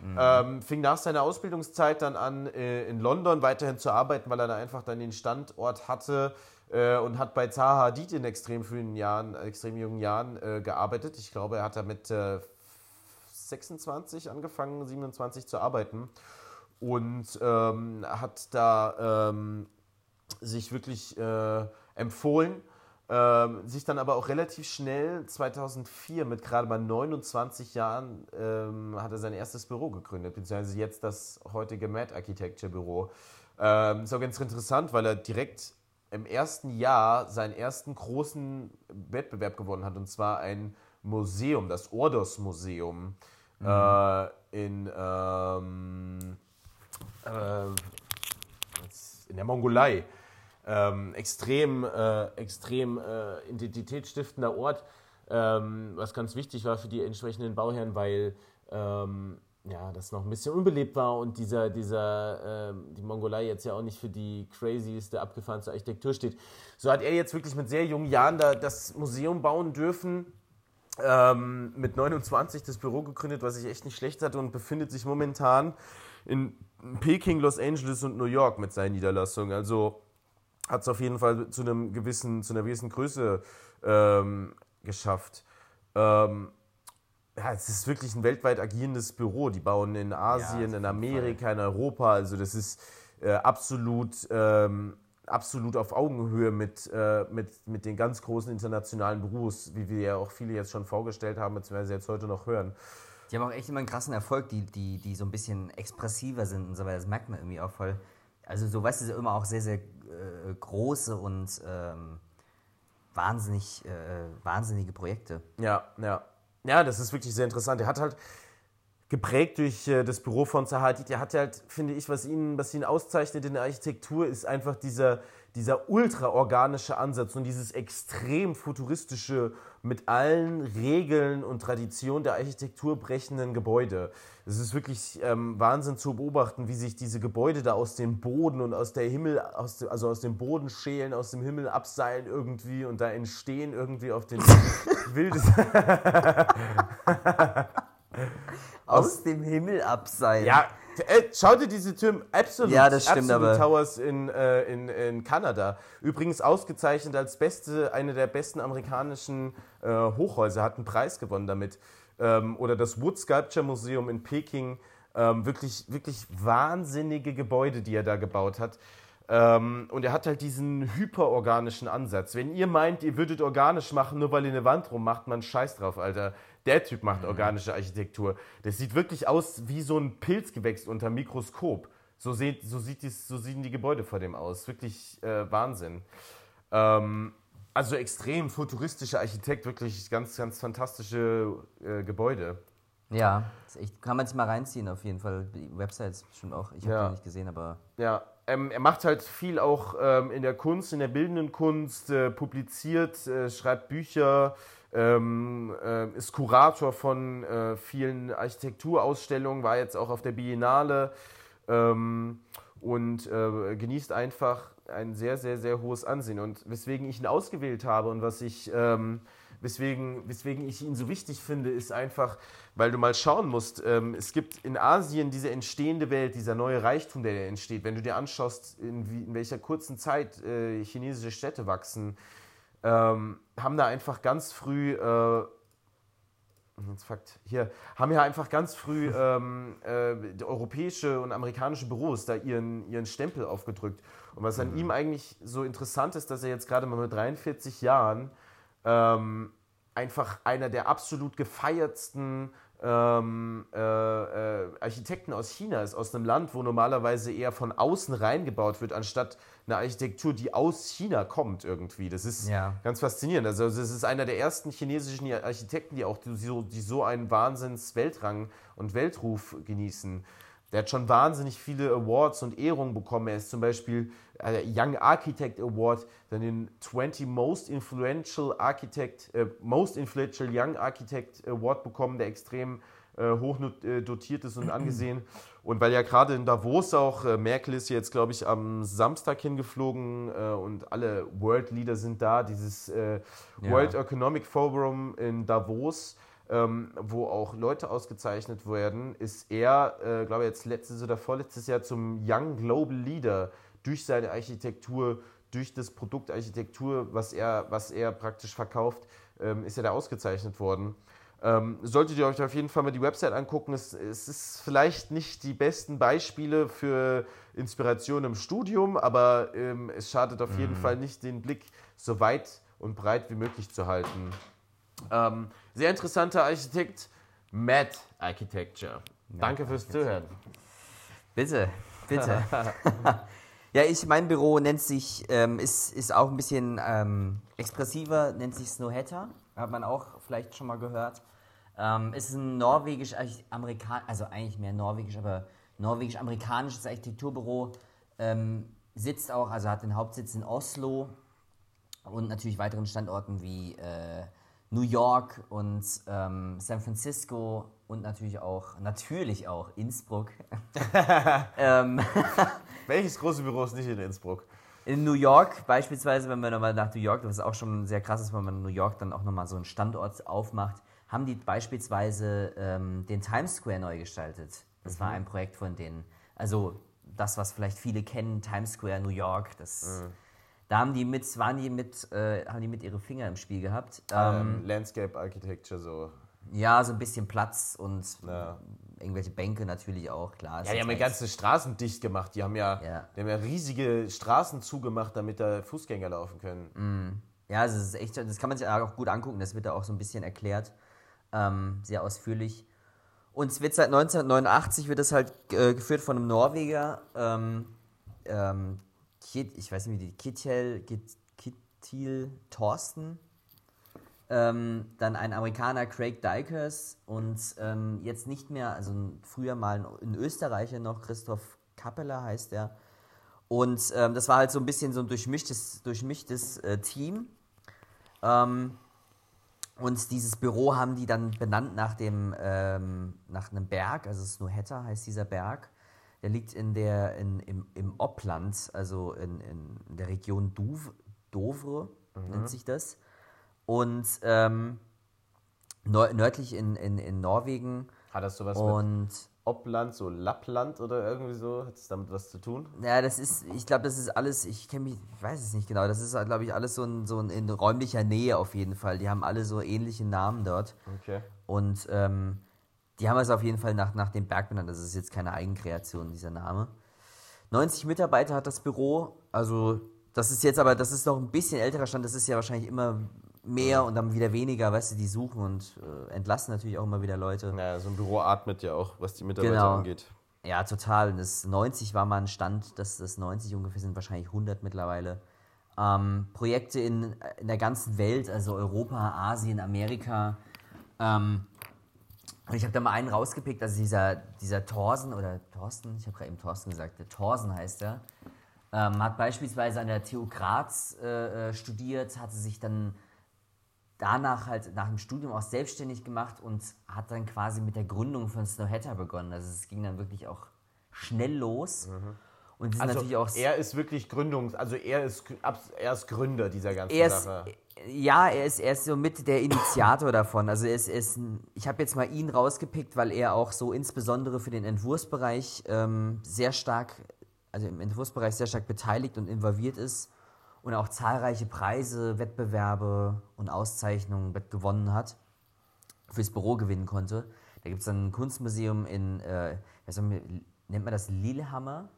Mhm. Ähm, fing nach seiner Ausbildungszeit dann an, äh, in London weiterhin zu arbeiten, weil er da einfach dann den Standort hatte äh, und hat bei Zaha Hadid in extrem frühen Jahren, extrem jungen Jahren äh, gearbeitet. Ich glaube, er hat da mit 26 angefangen, 27 zu arbeiten und ähm, hat da ähm, sich wirklich äh, empfohlen. Ähm, sich dann aber auch relativ schnell, 2004, mit gerade mal 29 Jahren, ähm, hat er sein erstes Büro gegründet, beziehungsweise jetzt das heutige Mad Architecture Büro. Ähm, ist auch ganz interessant, weil er direkt im ersten Jahr seinen ersten großen Wettbewerb gewonnen hat, und zwar ein Museum, das Ordos Museum mhm. äh, in, ähm, äh, in der Mongolei. Ähm, extrem, äh, extrem äh, identitätsstiftender Ort, ähm, was ganz wichtig war für die entsprechenden Bauherren, weil ähm, ja, das noch ein bisschen unbelebt war und dieser, dieser, ähm, die Mongolei jetzt ja auch nicht für die crazyste, abgefahrenste Architektur steht. So hat er jetzt wirklich mit sehr jungen Jahren da das Museum bauen dürfen. Ähm, mit 29 das Büro gegründet, was ich echt nicht schlecht hatte und befindet sich momentan in Peking, Los Angeles und New York mit seinen Niederlassungen. Also hat es auf jeden Fall zu, einem gewissen, zu einer gewissen Größe ähm, geschafft. Ähm, ja, es ist wirklich ein weltweit agierendes Büro. Die bauen in Asien, ja, in Amerika, in Europa. Also das ist äh, absolut, ähm, absolut auf Augenhöhe mit, äh, mit, mit den ganz großen internationalen Büros, wie wir ja auch viele jetzt schon vorgestellt haben, beziehungsweise jetzt heute noch hören. Die haben auch echt immer einen krassen Erfolg, die, die, die so ein bisschen expressiver sind und so weiter. Das merkt man irgendwie auch voll. Also so, weißt du, immer auch sehr, sehr äh, große und ähm, wahnsinnig, äh, wahnsinnige Projekte. Ja, ja. Ja, das ist wirklich sehr interessant. Er hat halt geprägt durch äh, das Büro von Zahadid. Er hat halt, finde ich, was ihn, was ihn auszeichnet in der Architektur, ist einfach dieser, dieser ultraorganische Ansatz und dieses extrem futuristische, mit allen Regeln und Traditionen der Architektur brechenden Gebäude. Es ist wirklich ähm, Wahnsinn zu beobachten, wie sich diese Gebäude da aus dem Boden und aus der Himmel, aus dem, also aus dem Boden schälen, aus dem Himmel abseilen irgendwie und da entstehen irgendwie auf den wildesten. aus dem Himmel abseilen. Ja, schau dir diese Türme Absolute, ja, das stimmt, Absolute Towers in, äh, in, in Kanada. Übrigens ausgezeichnet als beste, eine der besten amerikanischen äh, Hochhäuser, hat einen Preis gewonnen damit. Ähm, oder das Wood Sculpture Museum in Peking. Ähm, wirklich, wirklich wahnsinnige Gebäude, die er da gebaut hat. Ähm, und er hat halt diesen hyperorganischen Ansatz. Wenn ihr meint, ihr würdet organisch machen, nur weil ihr eine Wand rummacht, man scheiß drauf, Alter. Der Typ macht mhm. organische Architektur. Das sieht wirklich aus wie so ein Pilzgewächs unter Mikroskop. So, seht, so, sieht dies, so sehen die Gebäude vor dem aus. Wirklich äh, Wahnsinn. Ähm, also extrem futuristischer Architekt, wirklich ganz, ganz fantastische äh, Gebäude. Ja, echt, kann man sich mal reinziehen auf jeden Fall. Die Websites bestimmt auch. Ich habe ja. die nicht gesehen, aber. Ja, ähm, er macht halt viel auch ähm, in der Kunst, in der bildenden Kunst, äh, publiziert, äh, schreibt Bücher, ähm, äh, ist Kurator von äh, vielen Architekturausstellungen, war jetzt auch auf der Biennale ähm, und äh, genießt einfach ein sehr, sehr, sehr hohes Ansehen. Und weswegen ich ihn ausgewählt habe und was ich, ähm, weswegen, weswegen ich ihn so wichtig finde, ist einfach, weil du mal schauen musst, ähm, es gibt in Asien diese entstehende Welt, dieser neue Reichtum, der entsteht. Wenn du dir anschaust, in, wie, in welcher kurzen Zeit äh, chinesische Städte wachsen, ähm, haben da einfach ganz früh, äh, Fakt, hier, haben ja einfach ganz früh ähm, äh, europäische und amerikanische Büros da ihren, ihren Stempel aufgedrückt. Und was an mhm. ihm eigentlich so interessant ist, dass er jetzt gerade mal mit 43 Jahren ähm, einfach einer der absolut gefeiertsten ähm, äh, äh, Architekten aus China ist, aus einem Land, wo normalerweise eher von außen reingebaut wird, anstatt eine Architektur, die aus China kommt irgendwie. Das ist ja. ganz faszinierend. Also das ist einer der ersten chinesischen Architekten, die auch die so, die so einen Wahnsinns-Weltrang und Weltruf genießen. Der hat schon wahnsinnig viele Awards und Ehrungen bekommen. Er ist zum Beispiel äh, Young Architect Award, dann den 20 Most Influential Architect, äh, Most Influential Young Architect Award bekommen, der extrem äh, hoch äh, dotiert ist und angesehen. Und weil ja gerade in Davos auch, äh, Merkel ist jetzt, glaube ich, am Samstag hingeflogen äh, und alle World Leader sind da, dieses äh, ja. World Economic Forum in Davos. Ähm, wo auch Leute ausgezeichnet werden, ist er, äh, glaube ich, jetzt letztes oder vorletztes Jahr zum Young Global Leader durch seine Architektur, durch das Produkt Architektur, was er, was er praktisch verkauft, ähm, ist er da ausgezeichnet worden. Ähm, solltet ihr euch auf jeden Fall mal die Website angucken. Es, es ist vielleicht nicht die besten Beispiele für Inspiration im Studium, aber ähm, es schadet auf jeden Fall nicht, den Blick so weit und breit wie möglich zu halten. Ähm, sehr interessanter Architekt, Matt Architecture. Danke fürs Zuhören. Bitte, bitte. ja, ich, mein Büro nennt sich, ähm, ist, ist auch ein bisschen ähm, expressiver, nennt sich Snowhatter. Hat man auch vielleicht schon mal gehört. Ähm, ist ein norwegisch-amerikanisch, also eigentlich mehr norwegisch, aber norwegisch-amerikanisches Architekturbüro. Ähm, sitzt auch, also hat den Hauptsitz in Oslo und natürlich weiteren Standorten wie äh, New York und ähm, San Francisco und natürlich auch, natürlich auch Innsbruck. ähm, Welches große Büro ist nicht in Innsbruck? in New York beispielsweise, wenn man nochmal nach New York, das ist auch schon sehr krass ist, wenn man in New York dann auch nochmal so einen Standort aufmacht, haben die beispielsweise ähm, den Times Square neu gestaltet. Das war ein Projekt von denen. Also das, was vielleicht viele kennen, Times Square, New York, das... Da haben die mit, waren die mit, äh, haben die mit ihre Finger im Spiel gehabt. Ähm, Ähm, Landscape Architecture so. ja, so ein bisschen Platz und Ja. irgendwelche Bänke natürlich auch, klar. Ja, die haben ja ganze Straßen dicht gemacht. Die haben ja, Ja. Die haben ja riesige Straßen zugemacht, damit da Fußgänger laufen können. Ja, also es ist echt, das kann man sich auch gut angucken, das wird da auch so ein bisschen erklärt, ähm, sehr ausführlich. Und es wird seit 1989 wird es halt äh, geführt von einem Norweger, ähm, ähm, Kit, ich weiß nicht wie die, Kittel, Kit, Kittil Thorsten, ähm, dann ein Amerikaner Craig Dykers und ähm, jetzt nicht mehr, also früher mal ein Österreicher noch, Christoph Kappeler heißt er. Und ähm, das war halt so ein bisschen so ein durchmischtes, durchmischtes äh, Team. Ähm, und dieses Büro haben die dann benannt nach dem ähm, nach einem Berg, also Snowhatter heißt dieser Berg. Der liegt in der, in, im, im Oppland, also in, in der Region Duv, Dovre, nennt sich das. Und ähm, nördlich in, in, in Norwegen. Hat das sowas mit Und Oppland, so Lappland oder irgendwie so? Hat es damit was zu tun? Ja, das ist, ich glaube, das ist alles, ich kenne mich, ich weiß es nicht genau, das ist, glaube ich, alles so, ein, so ein, in räumlicher Nähe auf jeden Fall. Die haben alle so ähnliche Namen dort. Okay. Und ähm, die haben es auf jeden Fall nach, nach dem Berg benannt. Das ist jetzt keine Eigenkreation, dieser Name. 90 Mitarbeiter hat das Büro. Also, das ist jetzt aber, das ist noch ein bisschen älterer Stand. Das ist ja wahrscheinlich immer mehr und dann wieder weniger, weißt du, die suchen und äh, entlassen natürlich auch immer wieder Leute. Naja, so ein Büro atmet ja auch, was die Mitarbeiter Genau. angeht. Ja, total. Und Das 90 war mal ein Stand, das, das 90 ungefähr sind wahrscheinlich 100 mittlerweile. Ähm, Projekte in, in der ganzen Welt, also Europa, Asien, Amerika. Ähm, und ich habe da mal einen rausgepickt, also dieser, dieser Thorsen oder Thorsten, ich habe gerade eben Thorsten gesagt, der Thorsen heißt er, ähm, hat beispielsweise an der TU Graz äh, äh, studiert, hatte sich dann danach halt nach dem Studium auch selbstständig gemacht und hat dann quasi mit der Gründung von Snowhatter begonnen. Also es ging dann wirklich auch schnell los. Und die sind Also natürlich auch er ist wirklich Gründungs... Also er ist, er ist Gründer dieser ganzen er ist, Sache. Ja, er ist, er ist so mit der Initiator davon. Also er ist, er ist ich habe jetzt mal ihn rausgepickt, weil er auch so insbesondere für den Entwurfsbereich ähm, sehr stark, also im Entwurfsbereich sehr stark beteiligt und involviert ist und auch zahlreiche Preise, Wettbewerbe und Auszeichnungen gewonnen hat, fürs Büro gewinnen konnte. Da gibt es dann ein Kunstmuseum in, äh, was nennt man das Lillehammer?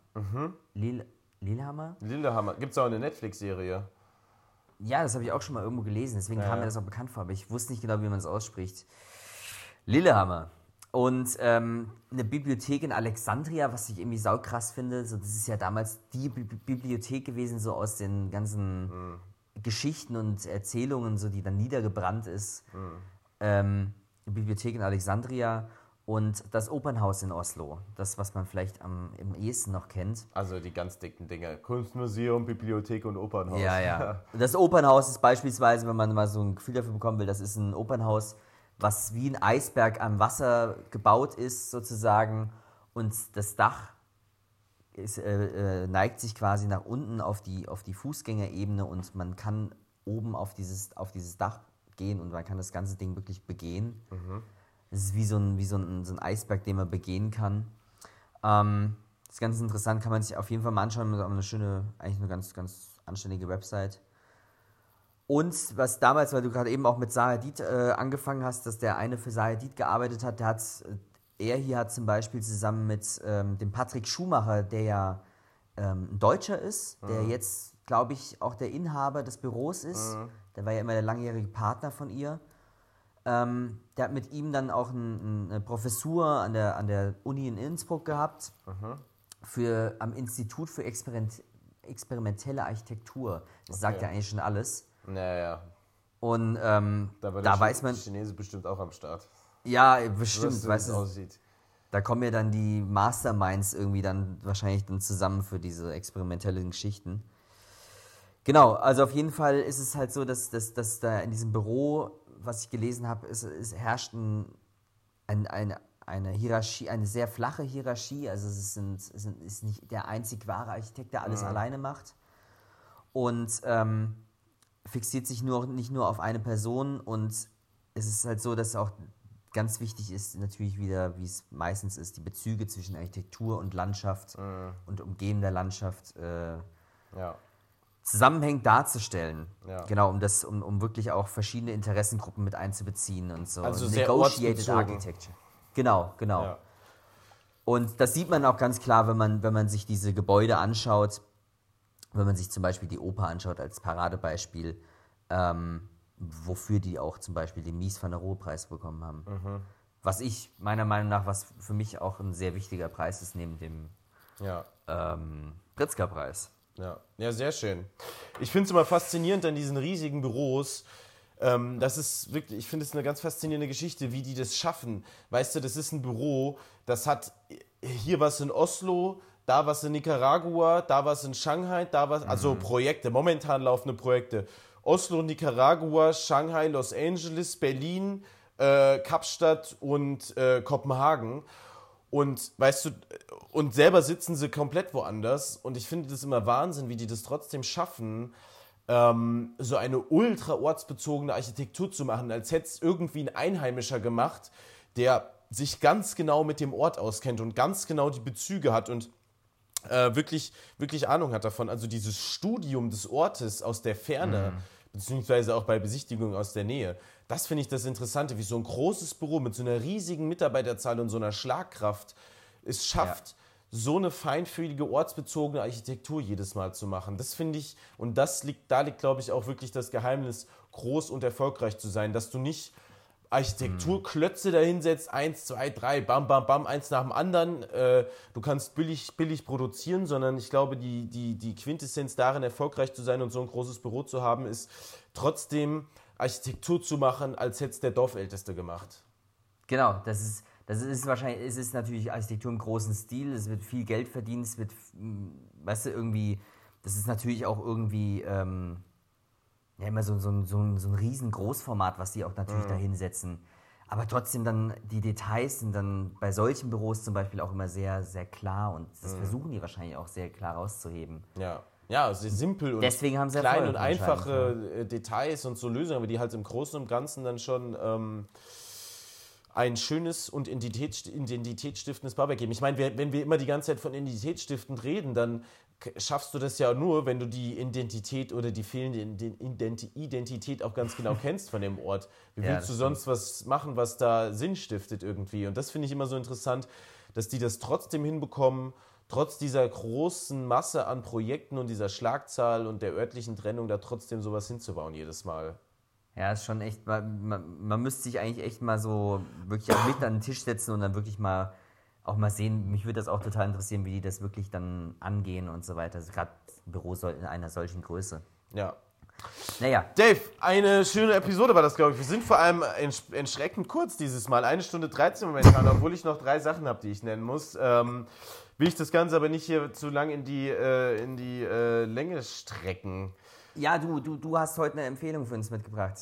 Lille, Lillehammer? Lillehammer. Gibt es auch eine Netflix-Serie? Ja, das habe ich auch schon mal irgendwo gelesen, deswegen kam Ja. mir das auch bekannt vor, aber ich wusste nicht genau, wie man es ausspricht. Lillehammer. Und ähm, eine Bibliothek in Alexandria, was ich irgendwie saukrass finde. So, das ist ja damals die Bi Bibliothek gewesen, so aus den ganzen Geschichten und Erzählungen, so die dann niedergebrannt ist. Ähm, die Bibliothek in Alexandria und das Opernhaus in Oslo. Das, was man vielleicht am, im ehesten noch kennt. Also die ganz dicken Dinge. Kunstmuseum, Bibliothek und Opernhaus. Ja, ja. Das Opernhaus ist beispielsweise, wenn man mal so ein Gefühl dafür bekommen will, das ist ein Opernhaus, was wie ein Eisberg am Wasser gebaut ist, sozusagen. Und das Dach ist, äh, äh, neigt sich quasi nach unten auf die, auf die Fußgängerebene und man kann oben auf dieses, auf dieses Dach gehen und man kann das ganze Ding wirklich begehen. Es ist wie so ein, wie so ein, so ein Eisberg, den man begehen kann. Ähm, das ist ganz interessant, kann man sich auf jeden Fall mal anschauen. Mit eine schöne, eigentlich eine ganz, ganz anständige Website. Und was damals, weil du gerade eben auch mit Sahadid äh, angefangen hast, dass der eine für Sahadid gearbeitet hat, der hat, äh, er hier hat zum Beispiel zusammen mit ähm, dem Patrick Schumacher, der ja ähm, ein Deutscher ist, der Mhm. jetzt, glaube ich, auch der Inhaber des Büros ist. Mhm. Der war ja immer der langjährige Partner von ihr. Ähm, der hat mit ihm dann auch ein, ein, eine Professur an der, an der Uni in Innsbruck gehabt für, am Institut für Experiment, experimentelle Architektur. Das sagt Okay. ja eigentlich schon alles. Naja, Und ähm, da, war da der weiß man, Chinese bestimmt auch am Start. ja, bestimmt, weißt du, aussieht. da kommen ja dann die Masterminds irgendwie dann wahrscheinlich dann zusammen für diese experimentellen Geschichten. Genau, also auf jeden Fall ist es halt so, dass, dass, dass da in diesem Büro, was ich gelesen habe, es, es herrscht ein, ein, eine, eine Hierarchie, eine sehr flache Hierarchie. Also es, sind, es sind, ist nicht der einzig wahre Architekt, der alles alleine macht. Und ähm, fixiert sich nur, nicht nur auf eine Person. Und es ist halt so, dass auch ganz wichtig ist, natürlich wieder, wie es meistens ist, die Bezüge zwischen Architektur und Landschaft und umgebender Landschaft äh, Ja. Zusammenhängend darzustellen. Ja. Genau, um das, um, um wirklich auch verschiedene Interessengruppen mit einzubeziehen und so. Also sehr Negotiated. Architecture. Genau, genau. Ja. Und das sieht man auch ganz klar, wenn man, wenn man sich diese Gebäude anschaut, wenn man sich zum Beispiel die Oper anschaut als Paradebeispiel, ähm, wofür die auch zum Beispiel den Mies van der Rohe Preis bekommen haben. Mhm. Was ich meiner Meinung nach, was für mich auch ein sehr wichtiger Preis ist, neben dem Ja. ähm, Pritzker-Preis. Ja, ja, sehr schön. Ich finde es immer faszinierend an diesen riesigen Büros. Ähm, das ist wirklich, ich finde es eine ganz faszinierende Geschichte, wie die das schaffen. Weißt du, das ist ein Büro, das hat hier was in Oslo, da was in Nicaragua, da was in Shanghai, da was, also Projekte, momentan laufende Projekte. Oslo, Nicaragua, Shanghai, Los Angeles, Berlin, äh, Kapstadt und äh, Kopenhagen. Und weißt du, und selber sitzen sie komplett woanders. Und ich finde das immer Wahnsinn, wie die das trotzdem schaffen, ähm, so eine ultra ortsbezogene Architektur zu machen, als hätte es irgendwie ein Einheimischer gemacht, der sich ganz genau mit dem Ort auskennt und ganz genau die Bezüge hat und äh, wirklich, wirklich Ahnung hat davon. Also dieses Studium des Ortes aus der Ferne, beziehungsweise auch bei Besichtigungen aus der Nähe, das finde ich das Interessante, wie so ein großes Büro mit so einer riesigen Mitarbeiterzahl und so einer Schlagkraft es schafft, so eine feinfühlige, ortsbezogene Architektur jedes Mal zu machen. Das finde ich, und das liegt, da liegt, glaube ich, auch wirklich das Geheimnis, groß und erfolgreich zu sein, dass du nicht Architekturklötze dahinsetzt, eins, zwei, drei, bam, bam, bam, eins nach dem anderen. Äh, du kannst billig, billig produzieren, sondern ich glaube, die, die, die Quintessenz darin, erfolgreich zu sein und so ein großes Büro zu haben, ist trotzdem Architektur zu machen, als hätte es der Dorfälteste gemacht. Genau, das ist, das ist wahrscheinlich, es ist natürlich Architektur im großen Stil, es wird viel Geld verdient, es wird, mm, weißt du, irgendwie, das ist natürlich auch irgendwie, ähm, ja, immer so, so, ein- so, so ein riesen Großformat, was die auch natürlich da hinsetzen. Aber trotzdem dann, die Details sind dann bei solchen Büros zum Beispiel auch immer sehr, sehr klar und das versuchen die wahrscheinlich auch sehr klar rauszuheben. Ja. Ja, sehr simpel und Deswegen haben sie klein Erfolg und einfache äh, Details und so Lösungen, aber die halt im Großen und Ganzen dann schon ähm, ein schönes und identitäts identitätsstiftendes Bauwerk geben. Ich meine, wenn wir immer die ganze Zeit von identitätsstiftend reden, dann schaffst du das ja nur, wenn du die Identität oder die fehlende Ident- Ident- Identität auch ganz genau kennst von dem Ort. Wie Ja, willst du das sonst was machen, was da Sinn stiftet irgendwie? Und das finde ich immer so interessant, dass die das trotzdem hinbekommen, trotz dieser großen Masse an Projekten und dieser Schlagzahl und der örtlichen Trennung da trotzdem sowas hinzubauen jedes Mal. Ja, ist schon echt, man, man, man müsste sich eigentlich echt mal so wirklich auch mit an den Tisch setzen und dann wirklich mal auch mal sehen, mich würde das auch total interessieren, wie die das wirklich dann angehen und so weiter. Also Gerade Büro soll in einer solchen Größe. Ja. Naja, Dave, eine schöne Episode war das, glaube ich. Wir sind vor allem erschreckend kurz dieses Mal. Eine Stunde 13 momentan, obwohl ich noch drei Sachen habe, die ich nennen muss. Ähm, will ich das Ganze aber nicht hier zu lang in die, äh, in die äh, Länge strecken. ja, du, du, du hast heute eine Empfehlung für uns mitgebracht.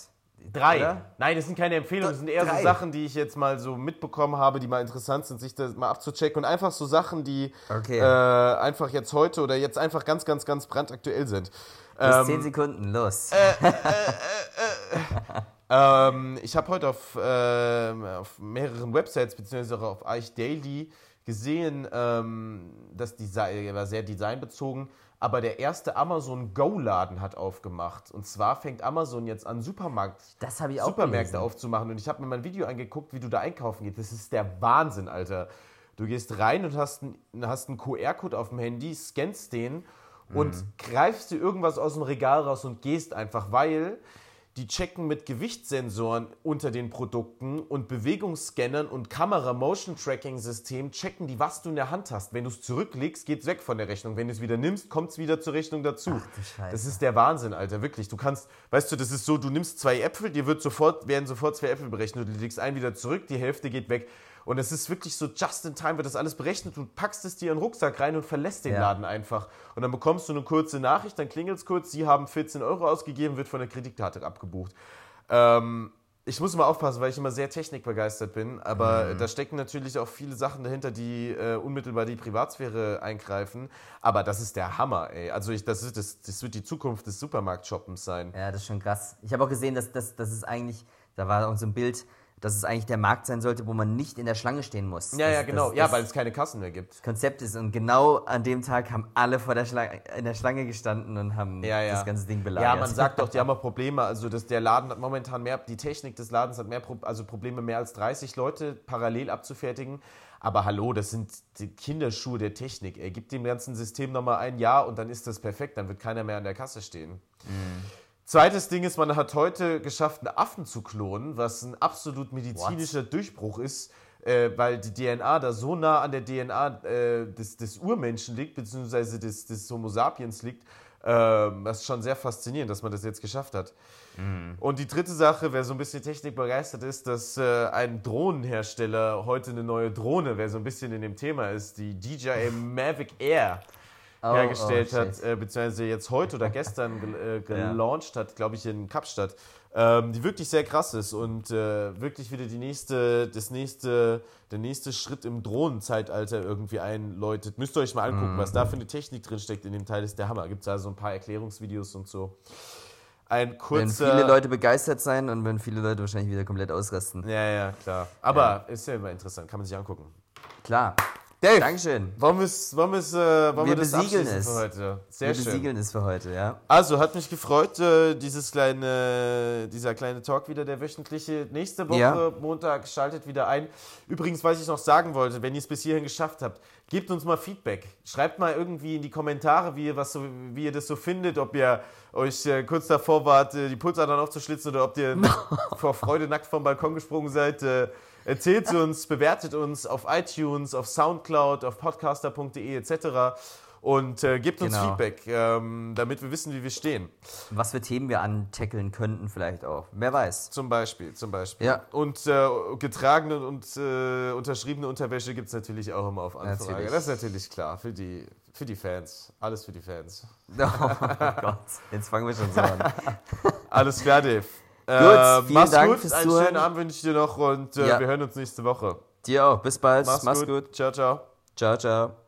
Drei. Oder? Nein, das sind keine Empfehlungen, das sind eher Drei. so Sachen, die ich jetzt mal so mitbekommen habe, die mal interessant sind, sich das mal abzuchecken. Und einfach so Sachen, die Okay. äh, einfach jetzt heute oder jetzt einfach ganz, ganz, ganz brandaktuell sind. Bis Ähm, 10 Sekunden, los. Ähm, ich habe heute auf, ähm, auf mehreren Websites, beziehungsweise auch auf Eich Daily, gesehen, ähm, das Design, war sehr designbezogen, aber der erste Amazon Go-Laden hat aufgemacht. Und zwar fängt Amazon jetzt an, Supermarkt, Das habe ich auch Supermärkte gelesen. aufzumachen. Und ich habe mir mal ein Video angeguckt, wie du da einkaufen gehst. Das ist der Wahnsinn, Alter. Du gehst rein und hast einen, hast einen QR-Code auf dem Handy, scannst den und Mhm. greifst dir irgendwas aus dem Regal raus und gehst einfach, weil die checken mit Gewichtssensoren unter den Produkten und Bewegungsscannern und Kamera-Motion-Tracking-System checken die, was du in der Hand hast. Wenn du es zurücklegst, geht es weg von der Rechnung. Wenn du es wieder nimmst, kommt es wieder zur Rechnung dazu. Scheiße. das ist der Wahnsinn, Alter, wirklich. Du kannst, weißt du, das ist so, du nimmst zwei Äpfel, dir wird sofort, werden sofort zwei Äpfel berechnet, du legst einen wieder zurück, die Hälfte geht weg. Und es ist wirklich so, just in time wird das alles berechnet, du packst es dir in den Rucksack rein und verlässt den Ja. Laden einfach. Und dann bekommst du eine kurze Nachricht, dann klingelt es kurz, sie haben 14 Euro ausgegeben, wird von der Kreditkarte abgebucht. Ähm, ich muss immer aufpassen, weil ich immer sehr technikbegeistert bin, aber Mhm. da stecken natürlich auch viele Sachen dahinter, die äh, unmittelbar die Privatsphäre eingreifen. Aber das ist der Hammer, ey. Also ich, das, ist, das, das wird die Zukunft des Supermarktshoppens sein. Ja, das ist schon krass. Ich habe auch gesehen, dass das, das ist eigentlich, da war auch so ein Bild, dass es eigentlich der Markt sein sollte, wo man nicht in der Schlange stehen muss. Ja, das, ja, genau. Das, ja, weil es keine Kassen mehr gibt. Konzept ist und genau an dem Tag haben alle vor der Schlange, in der Schlange gestanden und haben Ja, ja. das ganze Ding belagert. Ja, man sagt doch, die haben auch Probleme. Also dass der Laden hat momentan mehr, die Technik des Ladens hat mehr also Probleme, mehr als 30 Leute parallel abzufertigen. Aber hallo, das sind die Kinderschuhe der Technik. Ey, gib dem ganzen System nochmal ein Jahr und dann ist das perfekt. Dann wird keiner mehr an der Kasse stehen. Zweites Ding ist, man hat heute geschafft, einen Affen zu klonen, was ein absolut medizinischer Durchbruch ist, äh, weil die DNA da so nah an der DNA äh, des, des Urmenschen liegt, beziehungsweise des, des Homo sapiens liegt. Ähm, das ist schon sehr faszinierend, dass man das jetzt geschafft hat. Und die dritte Sache, wer so ein bisschen technikbegeistert ist, dass äh, ein Drohnenhersteller heute eine neue Drohne, wer so ein bisschen in dem Thema ist, die DJI Mavic Air Oh, hergestellt oh, hat, äh, beziehungsweise jetzt heute oder gestern gel äh, gelauncht hat, glaube ich, in Kapstadt, ähm, die wirklich sehr krass ist und äh, wirklich wieder die nächste, das nächste, der nächste Schritt im Drohnenzeitalter irgendwie einläutet. Müsst ihr euch mal angucken, was da für eine Technik drin steckt in dem Teil, ist der Hammer. Gibt es da so ein paar Erklärungsvideos und so. Ein wenn kurzer. viele Leute begeistert sein und wenn viele Leute wahrscheinlich wieder komplett ausrasten. ja, ja, klar. Aber ist ja immer interessant, kann man sich angucken. Klar. Dave, Dankeschön. wollen, wir's, wollen, wir's, äh, wollen wir, Wir das besiegeln es. für heute? Sehr Wir schön. besiegeln es für heute, ja. Also, hat mich gefreut, äh, dieses kleine, dieser kleine Talk wieder, der wöchentliche. Nächste Woche, Ja. Montag, schaltet wieder ein. Übrigens, was ich noch sagen wollte, wenn ihr es bis hierhin geschafft habt, gebt uns mal Feedback. Schreibt mal irgendwie in die Kommentare, wie ihr, was so, wie ihr das so findet, ob ihr euch äh, kurz davor wart, äh, die Pulsadern aufzuschlitzen oder ob ihr vor Freude nackt vom Balkon gesprungen seid. Äh, erzählt uns, bewertet uns auf iTunes, auf Soundcloud, auf podcaster.de etc. Und äh, gebt uns Genau. Feedback, ähm, damit wir wissen, wie wir stehen. Was für Themen wir antackeln könnten vielleicht auch. Wer weiß. Zum Beispiel, zum Beispiel. Ja. Und äh, getragene und äh, unterschriebene Unterwäsche gibt es natürlich auch immer auf Anfrage. Natürlich. Das ist natürlich klar, für die, für die Fans. Alles für die Fans. Oh Gott, jetzt fangen wir schon so an. Alles klar, Dave. Äh, vielen mach's Dank gut, fürs einen Zuhören. schönen Abend wünsche ich dir noch und äh, Ja. wir hören uns nächste Woche. Dir auch. Bis bald. Mach's, Mach's gut. gut. Ciao, ciao. Ciao, ciao.